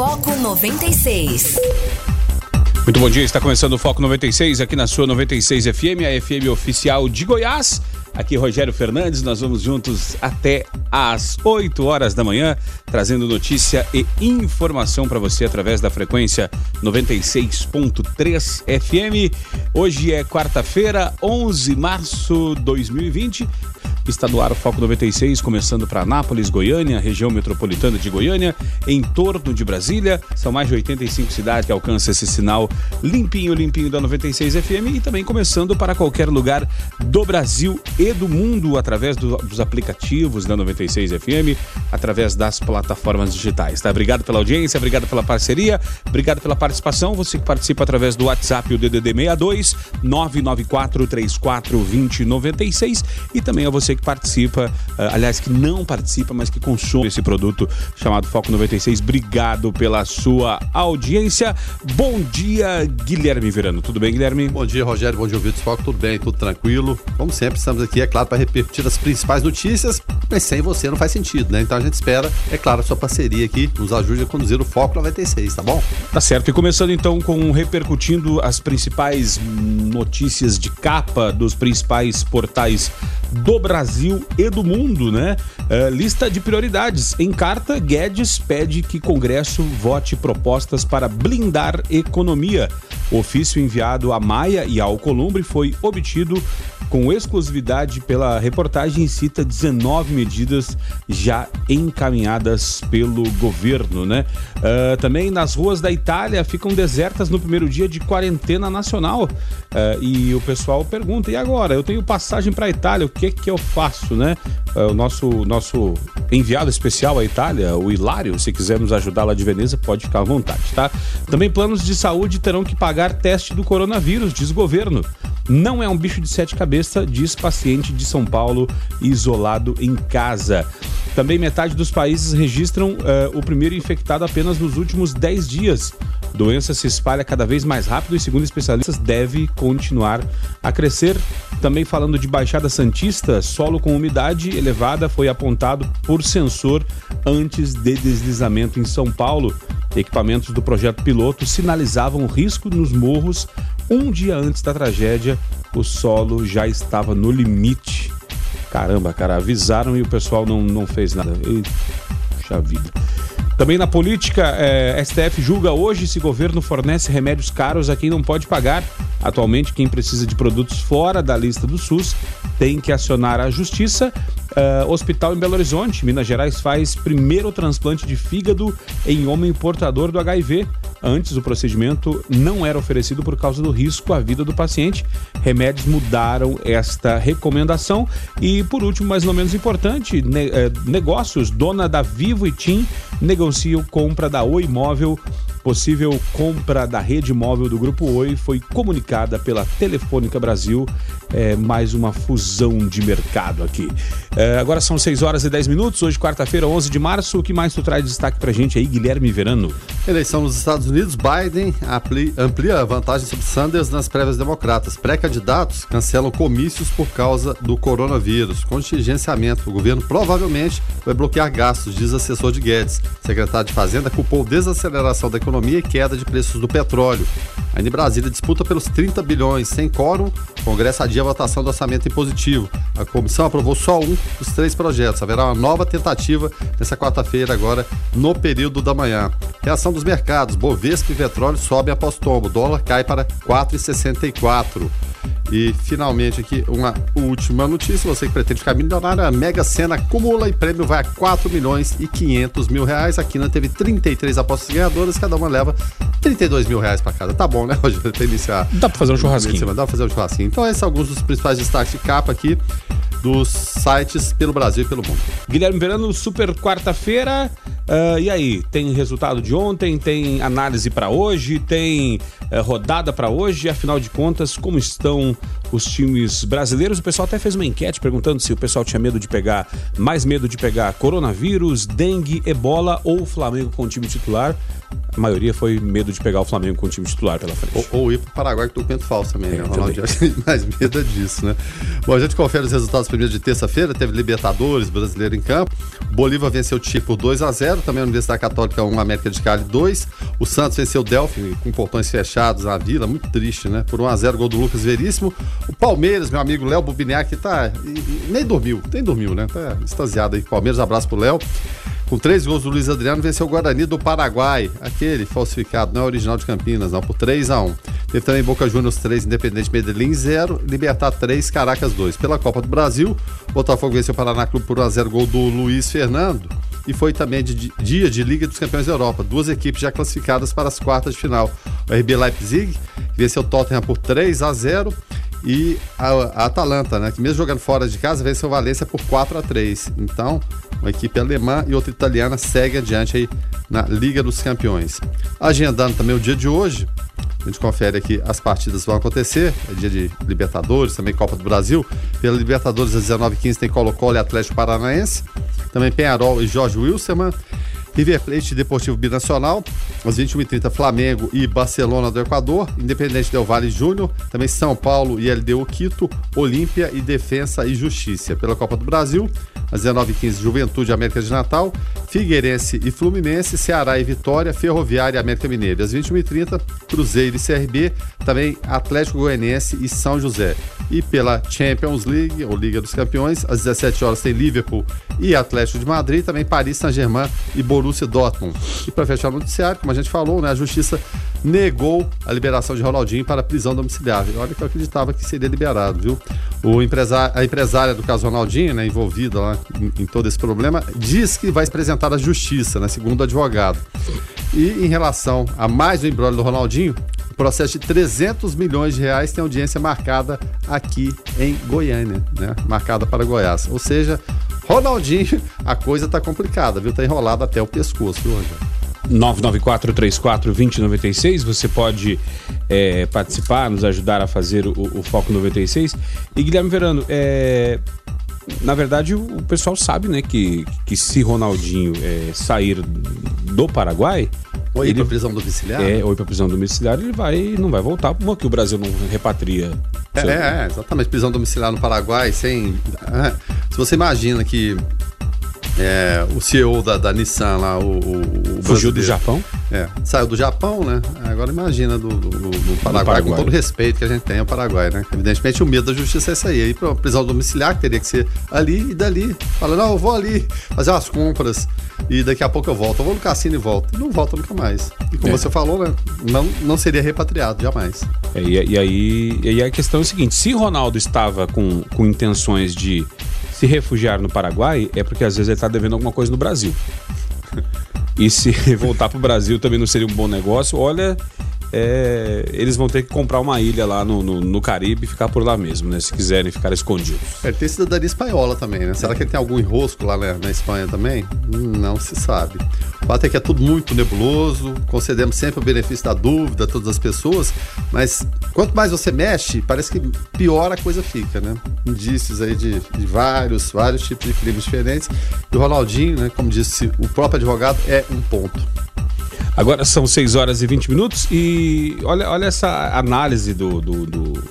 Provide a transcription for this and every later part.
Foco 96. Muito bom dia, está começando o Foco 96 aqui na sua 96 FM, a FM oficial de Goiás. Aqui Rogério Fernandes, nós vamos juntos até às 8 horas da manhã, trazendo notícia e informação para você através da frequência 96.3 FM. Hoje é quarta-feira, 11 de março de 2020. Está no ar o Foco 96, começando para Anápolis, Goiânia, região metropolitana de Goiânia, em torno de Brasília. São mais de 85 cidades que alcançam esse sinal limpinho, limpinho da 96 FM e também começando para qualquer lugar do Brasil e do mundo através do, dos aplicativos da 96 FM, através das plataformas digitais. Tá? Obrigado pela audiência, obrigado pela parceria, obrigado pela participação. Você que participa através do WhatsApp, o DDD 62 994 34 2096 e também a você que participa, uh, aliás, que não participa, mas que consome esse produto chamado Foco 96. Obrigado pela sua audiência. Bom dia, Guilherme Verano. Tudo bem, Guilherme? Bom dia, Rogério. Bom dia, ouvintes Foco. Tudo bem, tudo tranquilo. Como sempre, estamos aqui, é claro, para repercutir as principais notícias, mas sem você não faz sentido, né? Então a gente espera, é claro, a sua parceria aqui nos ajude a conduzir o Foco 96, tá bom? Tá certo. E começando então com repercutindo as principais notícias de capa dos principais portais do Brasil e do mundo, né? Uh, lista de prioridades. Em carta, Guedes pede que Congresso vote propostas para blindar economia. O ofício enviado a Maia e ao Columbre foi obtido com exclusividade pela reportagem cita 19 medidas já encaminhadas pelo governo, né? Uh, também nas ruas da Itália ficam desertas no primeiro dia de quarentena nacional uh, e o pessoal pergunta: e agora? Eu tenho passagem para a Itália, o que que eu faço, né? Uh, o nosso nosso enviado especial à Itália, o Hilário, se quiser nos ajudar lá de Veneza, pode ficar à vontade, tá? Também planos de saúde terão que pagar teste do coronavírus, diz governo. Não é um bicho de sete cabeças, diz paciente de São Paulo isolado em casa. Também metade dos países registram uh, o primeiro infectado apenas nos últimos 10 dias. Doença se espalha cada vez mais rápido e, segundo especialistas, deve continuar a crescer. Também falando de Baixada Santista, solo com umidade elevada foi apontado por sensor antes de deslizamento em São Paulo. Equipamentos do projeto piloto sinalizavam risco nos morros. Um dia antes da tragédia, o solo já estava no limite. Caramba, cara, avisaram e o pessoal não, não fez nada. Puxa vida. Também na política, eh, STF julga hoje se governo fornece remédios caros a quem não pode pagar. Atualmente, quem precisa de produtos fora da lista do SUS tem que acionar a justiça. Uh, hospital em Belo Horizonte, Minas Gerais, faz primeiro transplante de fígado em homem portador do HIV. Antes, o procedimento não era oferecido por causa do risco à vida do paciente. Remédios mudaram esta recomendação. E, por último, mais ou menos importante, ne eh, negócios. Dona da Vivo e TIM negociam compra da Oi Móvel Possível compra da rede móvel do Grupo Oi foi comunicada pela Telefônica Brasil. É, mais uma fusão de mercado aqui. É, agora são 6 horas e 10 minutos, hoje, quarta-feira, 11 de março. O que mais tu traz de destaque pra gente aí, Guilherme Verano? Eleição nos Estados Unidos, Biden amplia a vantagem sobre Sanders nas prévias democratas. Pré-candidatos cancelam comícios por causa do coronavírus. Contingenciamento. O governo provavelmente vai bloquear gastos, diz assessor de Guedes. Secretário de Fazenda culpou desaceleração da economia economia e queda de preços do petróleo. Ainda em Brasília, disputa pelos 30 bilhões. Sem quórum, o Congresso adia a votação do orçamento impositivo. A comissão aprovou só um dos três projetos. Haverá uma nova tentativa nessa quarta-feira, agora no período da manhã. Reação dos mercados: Bovespa e petróleo sobem após tombo. O dólar cai para 4,64. E finalmente aqui uma última notícia, você que pretende ficar milionário, a Mega Sena acumula e prêmio vai a 4 milhões e 500 mil reais. A Quina teve 33 apostas ganhadoras, cada uma leva 32 mil reais para cada. Tá bom, né, Rogério? Iniciar. Dá para fazer um churrasquinho. Dá pra fazer um churrasquinho. Então esses são alguns dos principais destaques de capa aqui dos sites pelo Brasil e pelo mundo. Guilherme Verano, super quarta-feira. Uh, e aí, tem resultado de ontem, tem análise para hoje, tem uh, rodada para hoje, afinal de contas, como estão os times brasileiros. O pessoal até fez uma enquete perguntando se o pessoal tinha medo de pegar, mais medo de pegar coronavírus, dengue, ebola ou o Flamengo com o time titular. A maioria foi medo de pegar o Flamengo com o time titular pela frente. Ou, ou ir pro Paraguai com o documento falso também, né? é, né? Ronaldinho mais medo disso, né? Bom, a gente confere os resultados primeiro de terça-feira, teve Libertadores, brasileiro em campo. Bolívar venceu o Tipo 2 a 0 também a Universidade Católica 1, América de Cali 2. O Santos venceu o Delphi com portões fechados na Vila, muito triste, né? Por 1 a 0 gol do Lucas Veríssimo. O Palmeiras, meu amigo Léo Bubiniak, tá nem dormiu, nem dormiu, né? Tá extasiado aí. Palmeiras, abraço pro Léo. Com três gols do Luiz Adriano, venceu o Guarani do Paraguai, aquele falsificado, não é original de Campinas, não, por 3 a 1 Teve também Boca Juniors 3, Independente Medellín 0, Libertar 3, Caracas 2. Pela Copa do Brasil, Botafogo venceu o Paraná Clube por 1 a 0 gol do Luiz Fernando. E foi também de, dia de Liga dos Campeões da Europa. Duas equipes já classificadas para as quartas de final. O RB Leipzig venceu o Tottenham por 3 a 0 e a, a, Atalanta, né, que mesmo jogando fora de casa, venceu o Valência por 4 a 3 Então, uma equipe alemã e outra italiana segue adiante aí na Liga dos Campeões. Agendando também o dia de hoje, a gente confere aqui as partidas vão acontecer. É dia de Libertadores, também Copa do Brasil. Pela Libertadores, às 19h15 tem Colo-Colo e Atlético Paranaense. Também Penharol e Jorge Wilstermann. River Plate Deportivo Binacional, às 21h30 Flamengo e Barcelona do Equador, Independente Del Vale Júnior, também São Paulo e LDU Quito, Olímpia e Defensa e Justiça. Pela Copa do Brasil, às 19h15 Juventude América de Natal, Figueirense e Fluminense, Ceará e Vitória, Ferroviária e América Mineira. Às 21h30 Cruzeiro e CRB, também Atlético Goianiense e São José. E pela Champions League, ou Liga dos Campeões, às 17 horas tem Liverpool e Atlético de Madrid, também Paris Saint-Germain e Borussia Borussia Dortmund. E para fechar o noticiário, como a gente falou, né, a justiça negou a liberação de Ronaldinho para prisão domiciliar. Olha que eu acreditava que seria liberado, viu? O empresário, a empresária do caso Ronaldinho, né, envolvida lá em, em todo esse problema, diz que vai se apresentar à justiça, né, segundo o advogado. E em relação a mais um embrólio do Ronaldinho, o processo de 300 milhões de reais tem audiência marcada aqui em Goiânia, né? Marcada para Goiás. Ou seja, Ronaldinho, a coisa tá complicada, viu? Tá enrolado até o pescoço, viu, Rogério? 994-34-2096. Você pode é, participar, nos ajudar a fazer o, o, Foco 96. E Guilherme Verano, é, na verdade o pessoal sabe né, que, que se Ronaldinho é, sair do Paraguai. Ou ir para prisão domiciliar? É, ou ir para prisão domiciliar, ele vai não vai voltar, porque o Brasil não repatria. É, é, exatamente. Prisão domiciliar no Paraguai, sem. É, se você imagina que é, o CEO da, da Nissan lá, o, o Fugiu do Japão? É, saiu do Japão, né? Agora imagina do, do, do, Paraguai, Paraguai, com todo o respeito que a gente tem ao Paraguai, né? Evidentemente o medo da justiça é esse aí. Aí pra prisão domiciliar, que teria que ser ali e dali. Fala, não, eu vou ali fazer umas compras e daqui a pouco eu volto. Eu vou no cassino e volto. E não volta nunca mais. E como é. você falou, né? Não, não seria repatriado, jamais. É, e, e, aí, e aí a questão é a seguinte: se Ronaldo estava com, com intenções de se refugiar no Paraguai, é porque às vezes ele está devendo alguma coisa no Brasil. E se voltar para o Brasil também não seria um bom negócio, olha, é, eles vão ter que comprar uma ilha lá no, no, no, Caribe e ficar por lá mesmo, né? Se quiserem ficar escondidos. Ele tem cidadania espanhola também, né? Será que ele tem algum enrosco lá né, na Espanha também? Não se sabe. O fato é que é tudo muito nebuloso, concedemos sempre o benefício da dúvida a todas as pessoas, mas quanto mais você mexe, parece que pior a coisa fica, né? Indícios aí de, de vários, vários tipos de crimes diferentes. E o Ronaldinho, né, como disse o próprio advogado, é um ponto. Agora são 6 horas e 20 minutos e olha, olha essa análise do, do, do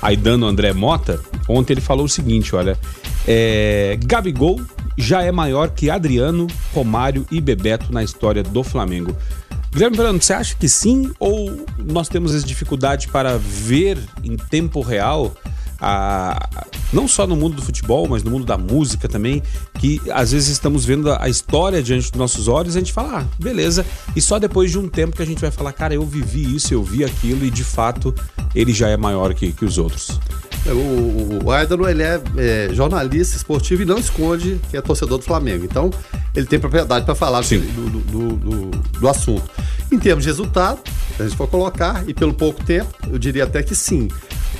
Aidano André Mota. Ontem ele falou o seguinte: olha, é, Gabigol já é maior que Adriano, Romário e Bebeto na história do Flamengo. Guilherme Verano, você acha que sim ou nós temos as dificuldades para ver em tempo real a, não só no mundo do futebol, mas no mundo da música também, que às vezes estamos vendo a, história diante dos nossos olhos e a gente fala, ah, beleza, e só depois de um tempo que a gente vai falar, cara, eu vivi isso, eu vi aquilo e de fato ele já é maior que, que os outros. É, o, o, ele é, é, jornalista esportivo e não esconde que é torcedor do Flamengo. Então, ele tem propriedade para falar do, do, do, do, assunto. Em termos de resultado, se a gente for colocar, e pelo pouco tempo, eu diria até que sim.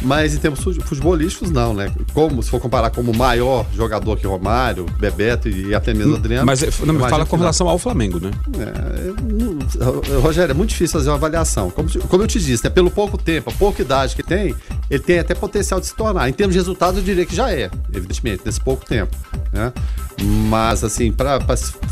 Mas em termos futebolísticos, não, né? Como, se for comparar como maior jogador que Romário, Bebeto e até mesmo Adriano. Mas não, fala com relação ao Flamengo, né? É, Rogério, é muito difícil fazer uma avaliação. Como, como eu te disse, né? pelo pouco tempo, a pouca idade que tem, ele tem até potencial de se tornar. Em termos de resultados, eu diria que já é, evidentemente, nesse pouco tempo. Né? Mas, assim, para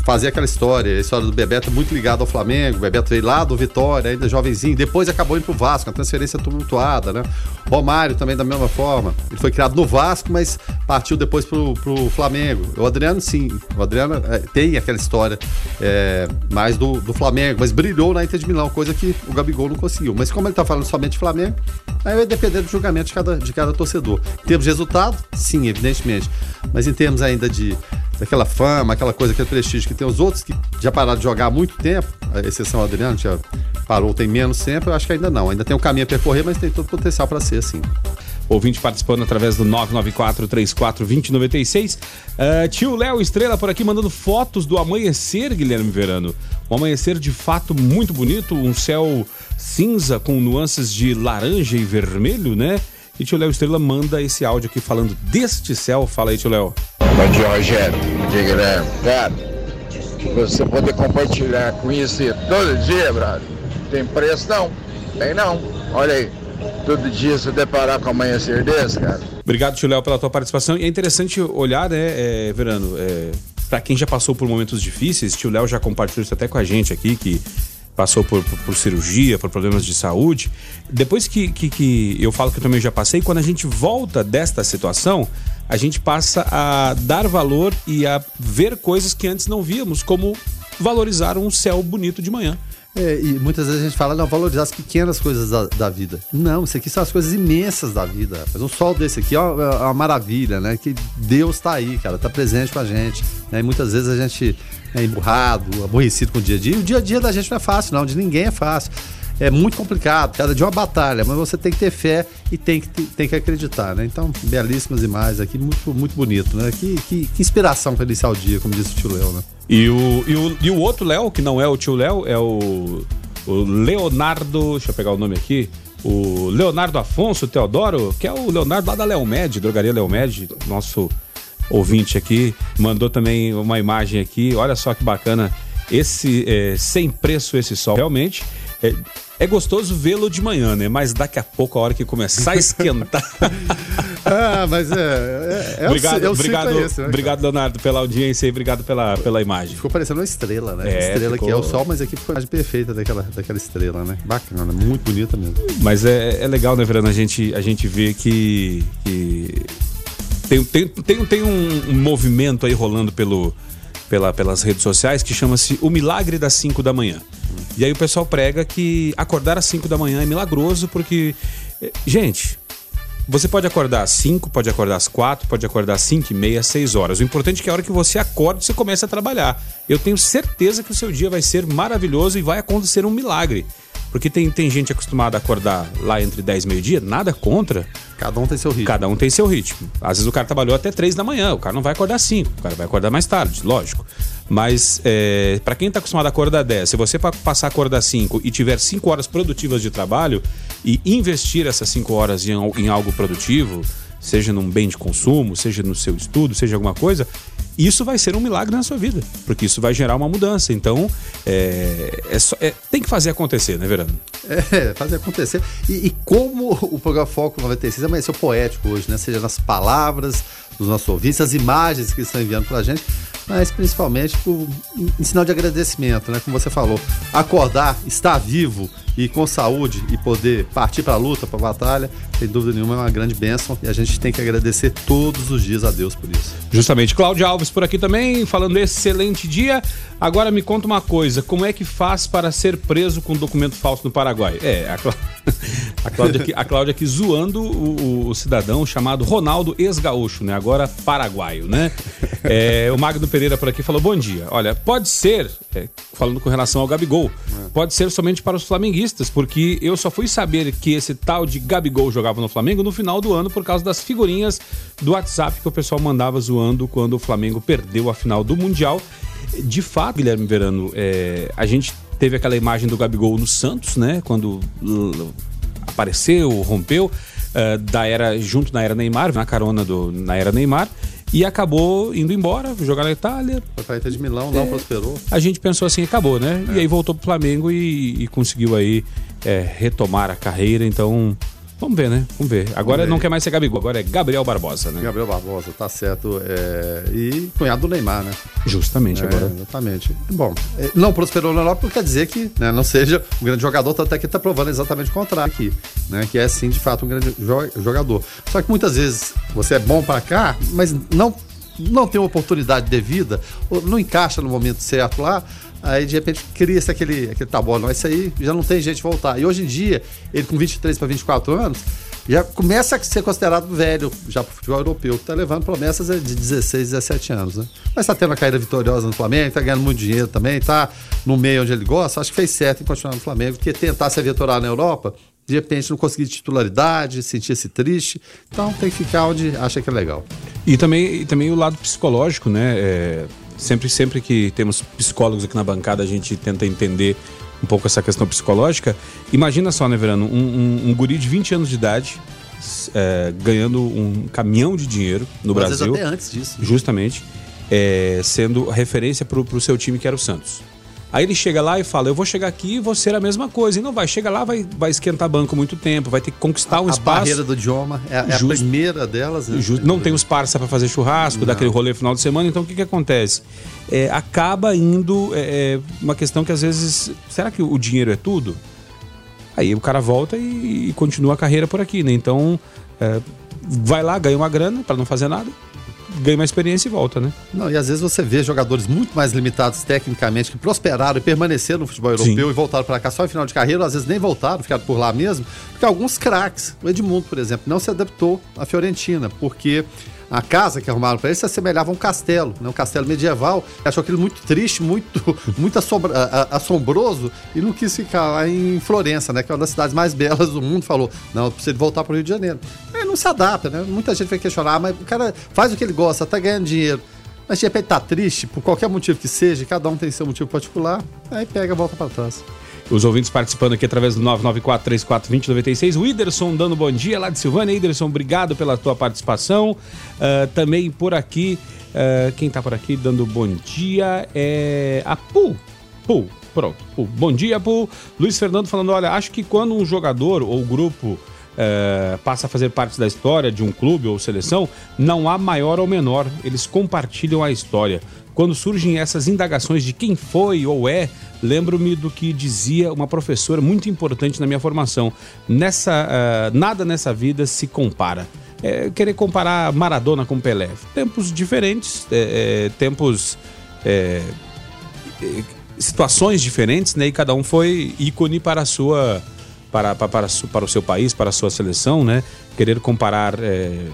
fazer aquela história, a história do Bebeto muito ligado ao Flamengo, o Bebeto veio lá do Vitória, ainda jovenzinho, depois acabou indo pro Vasco, uma transferência tumultuada, né? Romário também da mesma forma. Ele foi criado no Vasco, mas partiu depois pro, pro Flamengo. O Adriano, sim, o Adriano é, tem aquela história é, mais do, do Flamengo, mas brilhou na Inter de Milão, coisa que o Gabigol não conseguiu. Mas como ele tá falando somente de Flamengo, aí vai depender do julgamento de cada, de cada torcedor. Em termos de resultado, sim, evidentemente. Mas em termos ainda de daquela fama, aquela coisa, aquele prestígio que tem os outros que já pararam de jogar há muito tempo, a exceção do Adriano, já parou, tem menos tempo, eu acho que ainda não. Ainda tem um caminho a percorrer, mas tem todo o potencial para ser assim. Ouvinte participando através do 994-34-2096. Uh, tio Léo Estrela por aqui mandando fotos do amanhecer, Guilherme Verano. Um amanhecer de fato muito bonito, um céu cinza com nuances de laranja e vermelho, né? E tio Léo Estrela manda esse áudio aqui falando deste céu. Fala aí, tio Léo. Bom dia, Rogério. Bom dia, Guilherme. Cara, você poder compartilhar com isso todo dia, brother. Tem preço não? Tem não. Olha aí. Todo dia se deparar com amanhecer desse, cara. Obrigado, tio Léo, pela tua participação. E é interessante olhar, né, é, Verano, é, para quem já passou por momentos difíceis, tio Léo já compartilhou isso até com a gente aqui, que passou por, por, por, cirurgia, por problemas de saúde. Depois que, que, que, eu falo que eu também já passei, quando a gente volta desta situação, a gente passa a dar valor e a ver coisas que antes não víamos, como valorizar um céu bonito de manhã. É, e muitas vezes a gente fala, não, valorizar as pequenas coisas da, da, vida. Não, isso aqui são as coisas imensas da vida. Mas um sol desse aqui é uma, é uma maravilha, né? Que Deus está aí, cara, está presente com a gente. Né? E muitas vezes a gente é emburrado, aborrecido com o dia a dia. E o dia a dia da gente não é fácil, não, de ninguém é fácil. É muito complicado, cada dia uma batalha, mas você tem que ter fé e tem que, tem que acreditar, né? Então, belíssimas imagens aqui, muito, muito bonito, né? Que, que, que inspiração para iniciar o dia, como disse o tio Léo, né? E o, e o, e o outro Léo, que não é o tio Léo, é o, o Leonardo. Deixa eu pegar o nome aqui. O Leonardo Afonso Teodoro, que é o Leonardo lá da Leomed, Drogaria Leomed, nosso ouvinte aqui, mandou também uma imagem aqui. Olha só que bacana. Esse é, sem preço esse sol. Realmente é, é gostoso vê-lo de manhã, né? Mas daqui a pouco, a hora que começar a esquentar. ah, mas é. é, é obrigado, obrigado, é esse, né, obrigado, Leonardo, pela audiência e obrigado pela, pela imagem. Ficou parecendo uma estrela, né? É, estrela ficou... que é o sol, mas aqui ficou a imagem perfeita daquela, daquela estrela, né? Bacana, muito bonita mesmo. Mas é, é legal, né, Verano? A gente, a gente vê que. que tem, tem, tem, tem um movimento aí rolando pelo, pela, pelas redes sociais que chama-se O Milagre das 5 da manhã. E aí o pessoal prega que acordar às 5 da manhã é milagroso porque. Eh, gente, você pode acordar às 5, pode acordar às 4, pode acordar às 5 e meia, 6 horas. O importante é que a hora que você acorda, você começa a trabalhar. Eu tenho certeza que o seu dia vai ser maravilhoso e vai acontecer um milagre. Porque tem, tem gente acostumada a acordar lá entre 10 e meio-dia, nada contra. Cada um tem seu ritmo. Cada um tem seu ritmo. Às vezes o cara trabalhou até 3 da manhã, o cara não vai acordar 5, o cara vai acordar mais tarde, lógico. Mas é, para quem está acostumado a acordar 10, se você passar a acordar 5 e tiver 5 horas produtivas de trabalho e investir essas 5 horas em, em algo produtivo, seja num bem de consumo, seja no seu estudo, seja alguma coisa, isso vai ser um milagre na sua vida, porque isso vai gerar uma mudança. Então, é, é, só, é tem que fazer acontecer, né, Verano? É, fazer acontecer. E, e como o programa Foco 96 amanheceu poético hoje, né? Seja nas palavras dos nossos ouvintes, as imagens que estão enviando para a gente, mas principalmente por, em sinal de agradecimento, né? Como você falou, acordar, estar vivo e com saúde e poder partir para a luta, para a batalha, sem dúvida nenhuma é uma grande bênção e a gente tem que agradecer todos os dias a Deus por isso. Justamente. Cláudio Alves por aqui também, falando excelente dia. Agora me conta uma coisa, como é que faz para ser preso com documento falso no Paraguai? É, a, Clá... a, Cláudia, aqui, a Cláudia aqui zoando o, o cidadão chamado Ronaldo ex-gaúcho, né? Agora paraguaio, né? É, o Magno Pereira por aqui falou, bom dia. Olha, pode ser, é, falando com relação ao Gabigol, pode ser somente para os flamenguistas, porque eu só fui saber que esse tal de Gabigol jogava no Flamengo no final do ano por causa das figurinhas do WhatsApp que o pessoal mandava zoando quando o Flamengo perdeu a final do Mundial de fato, Guilherme Verano, é, a gente teve aquela imagem do Gabigol no Santos, né? Quando apareceu, rompeu, uh, da era, junto na era Neymar, na carona do, na era Neymar, e acabou indo embora, jogar na Itália. Foi pra de Milão, não é, prosperou. A gente pensou assim, acabou, né? É. E aí voltou pro Flamengo e, e conseguiu aí é, retomar a carreira, então Vamos ver, né? Vamos ver. Agora Vamos ver. não quer mais ser Gabigol, agora é Gabriel Barbosa, né? Gabriel Barbosa, tá certo. É... E cunhado do Neymar, né? Justamente, é, agora. Exatamente. Bom, é, não prosperou na Europa não quer dizer que né, não seja um grande jogador, tanto é que tá provando exatamente o contrário aqui, né? Que é sim, de fato, um grande jogador. Só que muitas vezes você é bom para cá, mas não não tem uma oportunidade devida, não encaixa no momento certo lá, aí de repente cria-se aquele, aquele tá bom, não, isso aí já não tem de voltar. E hoje em dia, ele com 23 para 24 anos, já começa a ser considerado velho já para o futebol europeu, que está levando promessas de 16, 17 anos. Né? Mas está tendo uma caída vitoriosa no Flamengo, está ganhando muito dinheiro também, está no meio onde ele gosta. Acho que fez certo em continuar no Flamengo, porque tentar se aventurar na Europa, de repente não conseguir titularidade, sentir-se triste. Então tem que ficar onde acha que é legal. E também, e também o lado psicológico, né? É, sempre, sempre que temos psicólogos aqui na bancada, a gente tenta entender um pouco essa questão psicológica. Imagina só, né, Verano, um, um, um guri de 20 anos de idade é, ganhando um caminhão de dinheiro no Às Brasil. até antes disso. Justamente. É, sendo referência para o seu time que era o Santos. Aí ele chega lá e fala: Eu vou chegar aqui e vou ser a mesma coisa. E não vai, chega lá, vai, vai esquentar banco muito tempo, vai ter que conquistar um a, espaço. A barreira do idioma é, é a primeira delas. Né? não tem os parça para fazer churrasco, não. daquele rolê final de semana. Então o que, que acontece? É, acaba indo é, é, uma questão que às vezes. Será que o dinheiro é tudo? Aí o cara volta e, e continua a carreira por aqui, né? Então. É, vai lá, ganha uma grana para não fazer nada ganha uma experiência e volta, né? Não, e às vezes você vê jogadores muito mais limitados tecnicamente que prosperaram e permaneceram no futebol europeu Sim. e voltaram para cá só em final de carreira, às vezes nem voltaram, ficaram por lá mesmo, porque alguns craques, o Edmundo, por exemplo, não se adaptou à Fiorentina, porque a casa que arrumaram para ele se assemelhava a um castelo, né? um castelo medieval. Achou aquilo muito triste, muito, muito assombra, assombroso e não quis ficar lá em Florença, né? que é uma das cidades mais belas do mundo. Falou: não, precisa voltar para o Rio de Janeiro. Ele não se adapta, né? Muita gente vai questionar, mas o cara faz o que ele gosta, tá ganhando dinheiro. Mas de repente tá triste, por qualquer motivo que seja, cada um tem seu motivo particular, aí pega e volta para trás. Os ouvintes participando aqui através do 994-34-2096. O Iderson dando bom dia lá de Silvânia. Iderson, obrigado pela tua participação. Uh, também por aqui, uh, quem tá por aqui dando bom dia é a Pu. Pu, pronto. Pu. Bom dia, Pu. Luiz Fernando falando: olha, acho que quando um jogador ou grupo. Uh, passa a fazer parte da história de um clube ou seleção, não há maior ou menor, eles compartilham a história. Quando surgem essas indagações de quem foi ou é, lembro-me do que dizia uma professora muito importante na minha formação. Nessa, uh, nada nessa vida se compara. É, querer comparar Maradona com Pelé. Tempos diferentes, é, é, tempos. É, é, situações diferentes, né? E cada um foi ícone para a sua. Para, para, para, para o seu país, para a sua seleção, né? Querer comparar é,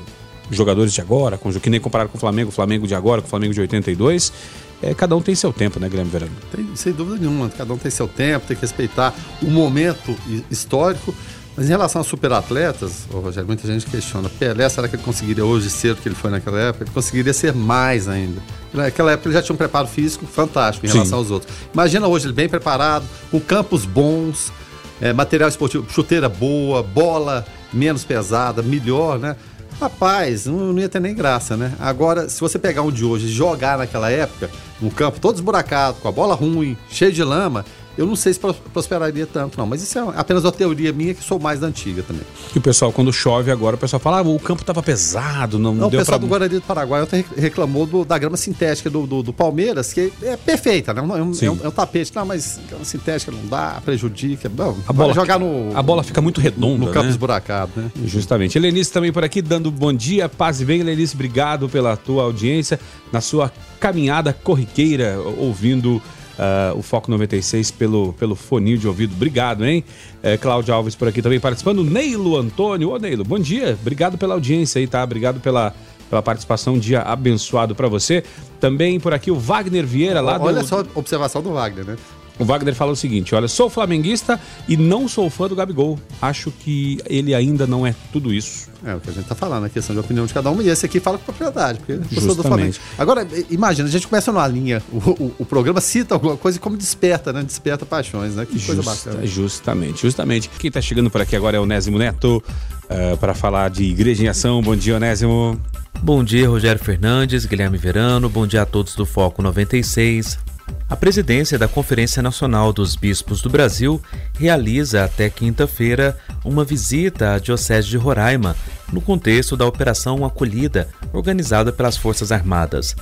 jogadores de agora, com, que nem comparar com o Flamengo, o Flamengo de agora, com o Flamengo de 82. É, cada um tem seu tempo, né, Guilherme Verano? Tem, sem dúvida nenhuma, cada um tem seu tempo, tem que respeitar o momento histórico. Mas em relação aos superatletas, oh, Rogério, muita gente questiona. Pelé, será que ele conseguiria hoje ser o que ele foi naquela época? Ele conseguiria ser mais ainda. Naquela época ele já tinha um preparo físico fantástico em relação Sim. aos outros. Imagina hoje ele bem preparado, com campos bons, é, material esportivo, chuteira boa, bola menos pesada, melhor, né? Rapaz, não, ia ter nem graça, né? Agora, se você pegar um de hoje e jogar naquela época, no campo todo esburacado, com a bola ruim, cheio de lama, eu não sei se prosperaria tanto, não. Mas isso é apenas uma teoria minha que sou mais da antiga também. E o pessoal, quando chove agora, o pessoal fala, ah, o campo estava pesado, não, não deu O pessoal pra... do Guarani do Paraguai ontem reclamou do, da grama sintética do, do, do, Palmeiras, que é perfeita, né? É um, é um, é um, tapete. Não, mas grama sintética não dá, prejudica. Não, a bola jogar no... A bola fica muito redonda, No campo né? esburacado, né? Justamente. Helenice também por aqui, dando bom dia, paz e bem. Helenice, obrigado pela tua audiência, na sua caminhada corriqueira, ouvindo uh, o Foco 96 pelo, pelo foninho de ouvido. Obrigado, hein? É, Cláudio Alves por aqui também participando. Neilo Antônio. Ô, Neilo, bom dia. Obrigado pela audiência aí, tá? Obrigado pela, pela participação. Um dia abençoado para você. Também por aqui o Wagner Vieira lá Olha do... só a observação do Wagner, né? O Wagner fala o seguinte: olha, sou flamenguista e não sou fã do Gabigol. Acho que ele ainda não é tudo isso. É o que a gente tá falando, a questão de opinião de cada um. E esse aqui fala com propriedade, porque eu sou do Flamengo. Agora, imagina, a gente começa numa linha, o, o, o, programa cita alguma coisa e como desperta, né? Desperta paixões, né? Que Justa, coisa bacana. Justamente, justamente. Quem tá chegando por aqui agora é o Onésimo Neto, uh, eh, para falar de Igreja em Ação. Bom dia, Onésimo. Bom dia, Rogério Fernandes, Guilherme Verano. Bom dia a todos do Foco 96. A presidência da Conferência Nacional dos Bispos do Brasil realiza até quinta-feira uma visita à Diocese de Roraima, no contexto da Operação Acolhida, organizada pelas Forças Armadas.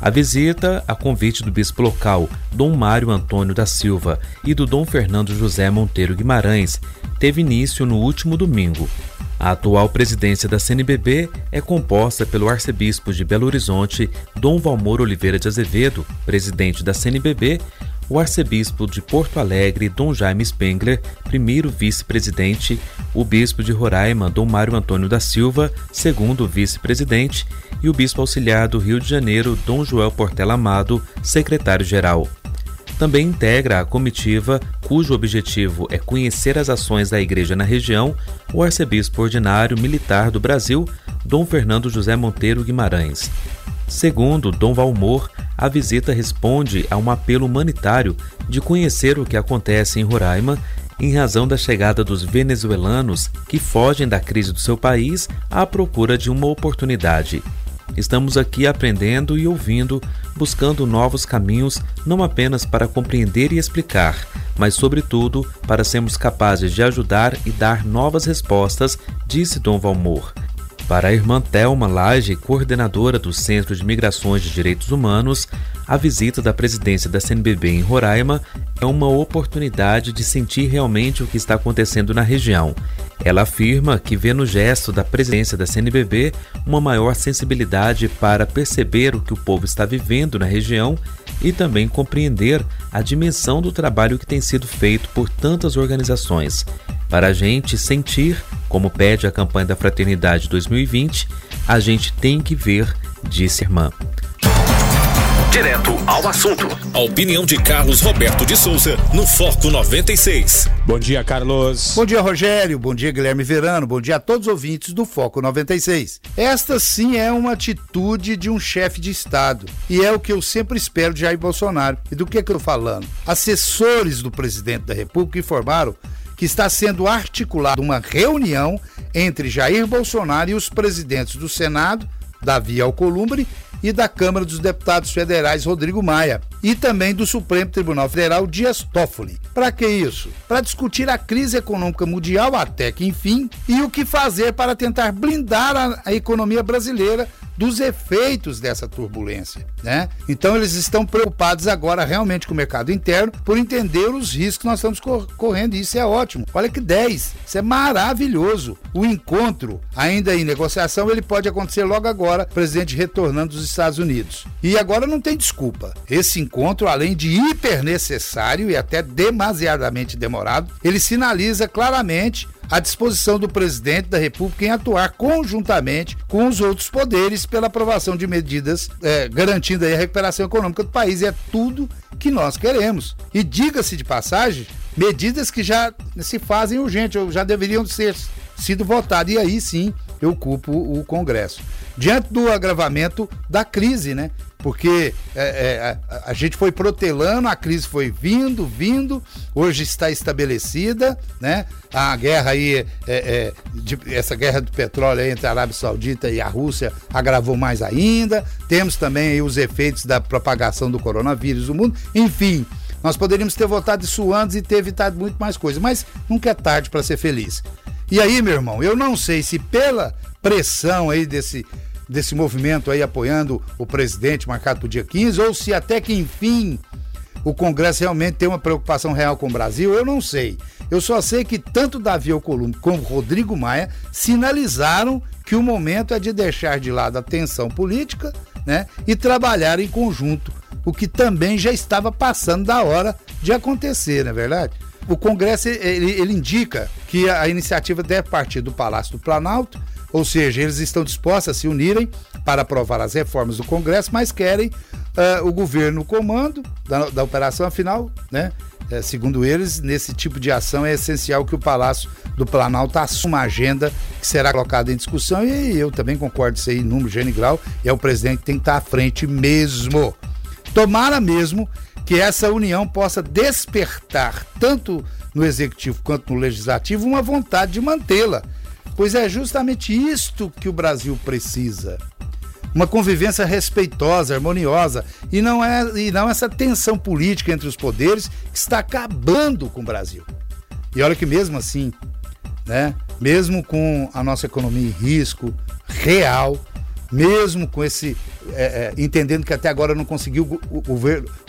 A visita, a convite do bispo local, Dom Mário Antônio da Silva, e do Dom Fernando José Monteiro Guimarães, teve início no último domingo. A atual presidência da CNBB é composta pelo arcebispo de Belo Horizonte, Dom Valmor Oliveira de Azevedo, presidente da CNBB, o arcebispo de Porto Alegre, Dom Jaime Spengler, primeiro vice-presidente, o bispo de Roraima, Dom Mário Antônio da Silva, segundo vice-presidente, e o bispo auxiliar do Rio de Janeiro, Dom Joel Portela Amado, secretário-geral. Também integra a comitiva, cujo objetivo é conhecer as ações da Igreja na região, o arcebispo ordinário militar do Brasil, Dom Fernando José Monteiro Guimarães. Segundo Dom Valmor, a visita responde a um apelo humanitário de conhecer o que acontece em Roraima em razão da chegada dos venezuelanos que fogem da crise do seu país à procura de uma oportunidade. Estamos aqui aprendendo e ouvindo, buscando novos caminhos, não apenas para compreender e explicar, mas, sobretudo, para sermos capazes de ajudar e dar novas respostas, disse Dom Valmor. Para a irmã Thelma Lage, coordenadora do Centro de Migrações de Direitos Humanos, a visita da presidência da CNBB em Roraima é uma oportunidade de sentir realmente o que está acontecendo na região. Ela afirma que vê no gesto da presidência da CNBB uma maior sensibilidade para perceber o que o povo está vivendo na região e também compreender a dimensão do trabalho que tem sido feito por tantas organizações. Para a gente sentir, como pede a campanha da Fraternidade 2020, a gente tem que ver, disse irmã. Direto ao assunto. A opinião de Carlos Roberto de Souza no Foco 96. Bom dia, Carlos. Bom dia, Rogério. Bom dia, Guilherme Verano. Bom dia a todos os ouvintes do Foco 96. Esta sim é uma atitude de um chefe de Estado. E é o que eu sempre espero de Jair Bolsonaro. E do que, é que eu tô falando? Assessores do presidente da República informaram que está sendo articulada uma reunião entre Jair Bolsonaro e os presidentes do Senado, Davi Alcolumbre, e da Câmara dos Deputados Federais, Rodrigo Maia, e também do Supremo Tribunal Federal, Dias Toffoli. Para que isso? Para discutir a crise econômica mundial até que enfim e o que fazer para tentar blindar a, economia brasileira dos efeitos dessa turbulência, né? Então eles estão preocupados agora realmente com o mercado interno por entender os riscos que nós estamos correndo e isso é ótimo. Olha que 10, isso é maravilhoso. O encontro ainda em negociação, ele pode acontecer logo agora, presidente retornando dos Estados Unidos. E agora não tem desculpa. Esse encontro, além de hiper necessário e até demasiadamente demorado, ele sinaliza claramente à disposição do presidente da República em atuar conjuntamente com os outros poderes pela aprovação de medidas é, garantindo a recuperação econômica do país. E é tudo que nós queremos. E diga-se de passagem, medidas que já se fazem urgente, ou já deveriam ser sido votadas. E aí sim eu culpo o Congresso. Diante do agravamento da crise, né? Porque é, é, a, a, gente foi protelando, a crise foi vindo, vindo, hoje está estabelecida, né? A guerra aí, é, é de, essa guerra do petróleo entre a Arábia Saudita e a Rússia agravou mais ainda. Temos também os efeitos da propagação do coronavírus no mundo. Enfim, nós poderíamos ter votado isso antes e ter evitado muito mais coisas, mas nunca é tarde para ser feliz. E aí, meu irmão, eu não sei se pela pressão aí desse desse movimento aí apoiando o presidente marcado para o dia 15, ou se até que enfim o Congresso realmente tem uma preocupação real com o Brasil, eu não sei. Eu só sei que tanto Davi Alcolumbre como Rodrigo Maia sinalizaram que o momento é de deixar de lado a tensão política né, e trabalhar em conjunto, o que também já estava passando da hora de acontecer, não é verdade? O Congresso ele, ele indica que a iniciativa deve partir do Palácio do Planalto ou seja, eles estão dispostos a se unirem para aprovar as reformas do Congresso, mas querem uh, o governo no comando da, da operação, afinal, né? É, segundo eles, nesse tipo de ação é essencial que o Palácio do Planalto assuma uma agenda que será colocada em discussão e eu também concordo isso aí em número, grau, e é o presidente que tem que estar à frente mesmo. Tomara mesmo que essa união possa despertar, tanto no executivo quanto no legislativo, uma vontade de mantê-la pois é justamente isto que o Brasil precisa. uma convivência respeitosa, harmoniosa, e não, é, e não essa tensão política entre os poderes que está acabando com o Brasil. E olha que mesmo assim, né, mesmo com a nossa economia em risco real, mesmo com esse é, é, entendendo que até agora não conseguiu o, o,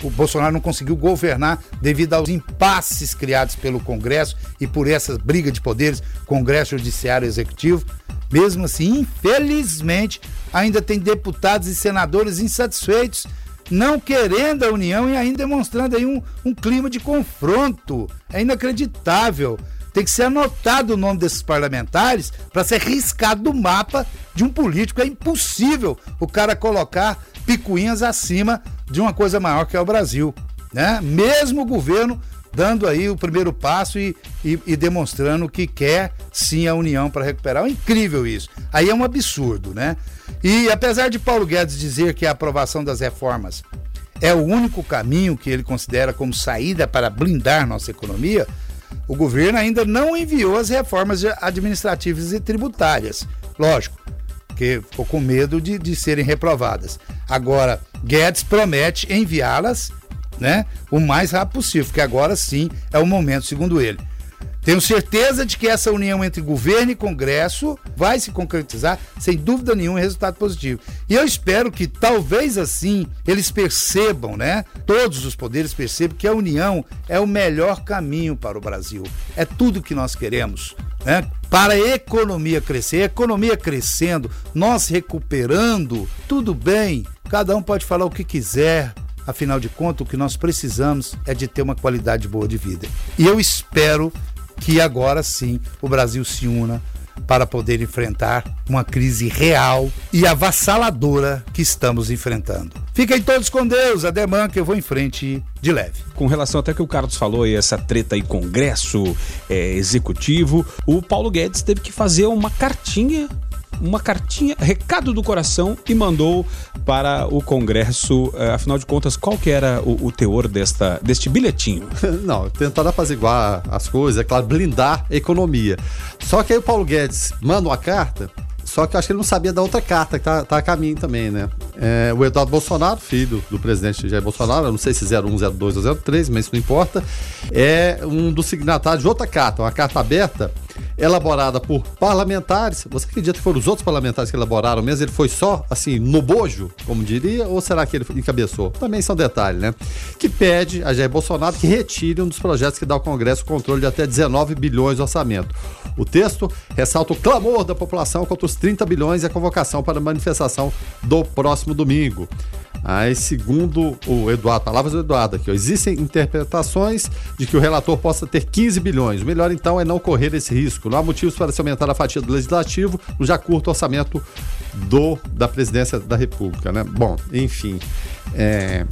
o, Bolsonaro não conseguiu governar devido aos impasses criados pelo Congresso e por essa briga de poderes, Congresso Judiciário Executivo. Mesmo assim, infelizmente, ainda tem deputados e senadores insatisfeitos, não querendo a União e ainda demonstrando aí um, um clima de confronto. É inacreditável tem que ser anotado o nome desses parlamentares para ser riscado do mapa de um político. É impossível o cara colocar picuinhas acima de uma coisa maior que é o Brasil. Né? Mesmo o governo dando aí o primeiro passo e, e, e demonstrando que quer sim a união para recuperar. É incrível isso. Aí é um absurdo, né? E apesar de Paulo Guedes dizer que a aprovação das reformas é o único caminho que ele considera como saída para blindar nossa economia, o governo ainda não enviou as reformas administrativas e tributárias. Lógico, porque ficou com medo de, de serem reprovadas. Agora, Guedes promete enviá-las né, o mais rápido possível, porque agora sim é o momento, segundo ele. Tenho certeza de que essa união entre governo e Congresso vai se concretizar, sem dúvida nenhuma, em resultado positivo. E eu espero que talvez assim eles percebam, né? Todos os poderes percebam que a união é o melhor caminho para o Brasil. É tudo que nós queremos. Né? Para a economia crescer, a economia crescendo, nós recuperando, tudo bem, cada um pode falar o que quiser, Afinal de contas, o que nós precisamos é de ter uma qualidade boa de vida. E eu espero que agora sim o Brasil se una para poder enfrentar uma crise real e avassaladora que estamos enfrentando. Fiquem todos com Deus, ademã que eu vou em frente de leve. Com relação até que o Carlos falou essa treta aí, Congresso é, Executivo, o Paulo Guedes teve que fazer uma cartinha uma cartinha, recado do coração e mandou para o Congresso. Uh, afinal de contas, qual que era o, o, teor desta, deste bilhetinho? Não, tentar apaziguar as coisas, é claro, blindar a economia. Só que aí o Paulo Guedes manda uma carta só que eu acho que ele não sabia da outra carta que tá, tá a caminho também, né? É, o Eduardo Bolsonaro, filho do presidente Jair Bolsonaro, eu não sei se 01, 02 ou 03, mas isso não importa, é um dos signatários de outra carta, uma carta aberta elaborada por parlamentares. Você acredita que foram os outros parlamentares que elaboraram mesmo? Ele foi só, assim, no bojo, como diria, ou será que ele encabeçou? Também são detalhes, né? Que pede a Jair Bolsonaro que retire um dos projetos que dá ao Congresso controle de até 19 bilhões de orçamento. O texto ressalta o clamor da população contra os 30 bilhões e a convocação para manifestação do próximo domingo. Aí, segundo o Eduardo, palavras do Eduardo aqui, ó, existem interpretações de que o relator possa ter 15 bilhões. O melhor, então, é não correr esse risco. Não há motivos para se aumentar a fatia do legislativo no já curto orçamento do da presidência da República, né? Bom, enfim. É,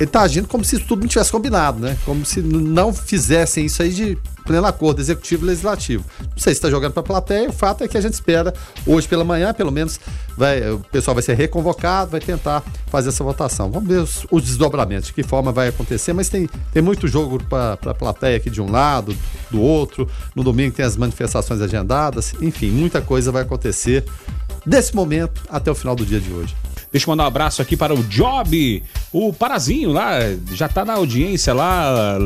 ele está agindo como se tudo não tivesse combinado, né? Como se não fizessem isso aí de pleno acordo executivo e legislativo. Não sei se está jogando para a plateia, o fato é que a gente espera hoje pela manhã, pelo menos, vai, o pessoal vai ser reconvocado, vai tentar fazer essa votação. Vamos ver os, os desdobramentos, de que forma vai acontecer, mas tem, tem muito jogo para a plateia aqui de um lado, do outro. No domingo tem as manifestações agendadas, enfim, muita coisa vai acontecer desse momento até o final do dia de hoje. Deixa eu mandar um abraço aqui para o Job, o Parazinho lá, já está na audiência lá,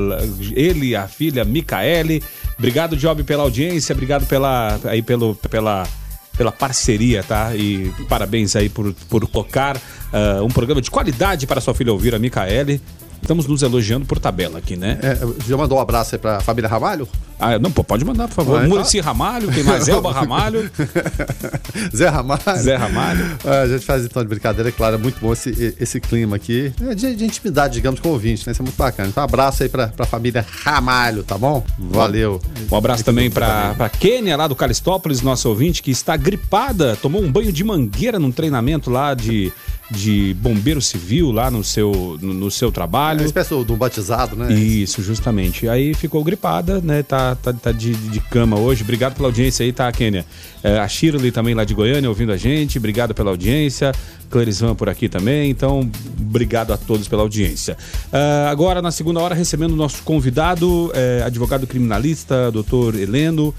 ele, a filha Micaele. Obrigado, Job, pela audiência, obrigado pela, aí, pelo, pela, pela parceria, tá? E parabéns aí por, por tocar uh, um programa de qualidade para sua filha ouvir, a Micaele. Estamos nos elogiando por tabela aqui, né? É, já mandou um abraço aí pra família Ramalho? Ah, não, pode mandar, por favor. Ah, Murici Ramalho, tem mais Elba Ramalho. Zé Ramalho. Zé Ramalho. Ah, a gente faz então de brincadeira, é claro, é muito bom esse, esse clima aqui. É de, de, intimidade, digamos, com o ouvinte, né? Isso é muito bacana. Então, um abraço aí pra, pra família Ramalho, tá bom? Valeu. Um abraço também pra, pra Kênia, lá do Calistópolis, nosso ouvinte, que está gripada, tomou um banho de mangueira num treinamento lá de de bombeiro civil lá no seu, no, no seu trabalho. É uma espécie do batizado, né? Isso, justamente. Aí ficou gripada, né? Tá, tá, tá de, de cama hoje. Obrigado pela audiência aí, tá, Kênia? É, a Shirley também lá de Goiânia ouvindo a gente. Obrigado pela audiência. Clarisvan por aqui também. Então, obrigado a todos pela audiência. Uh, agora, na segunda hora, recebendo o nosso convidado, é, advogado criminalista, doutor Heleno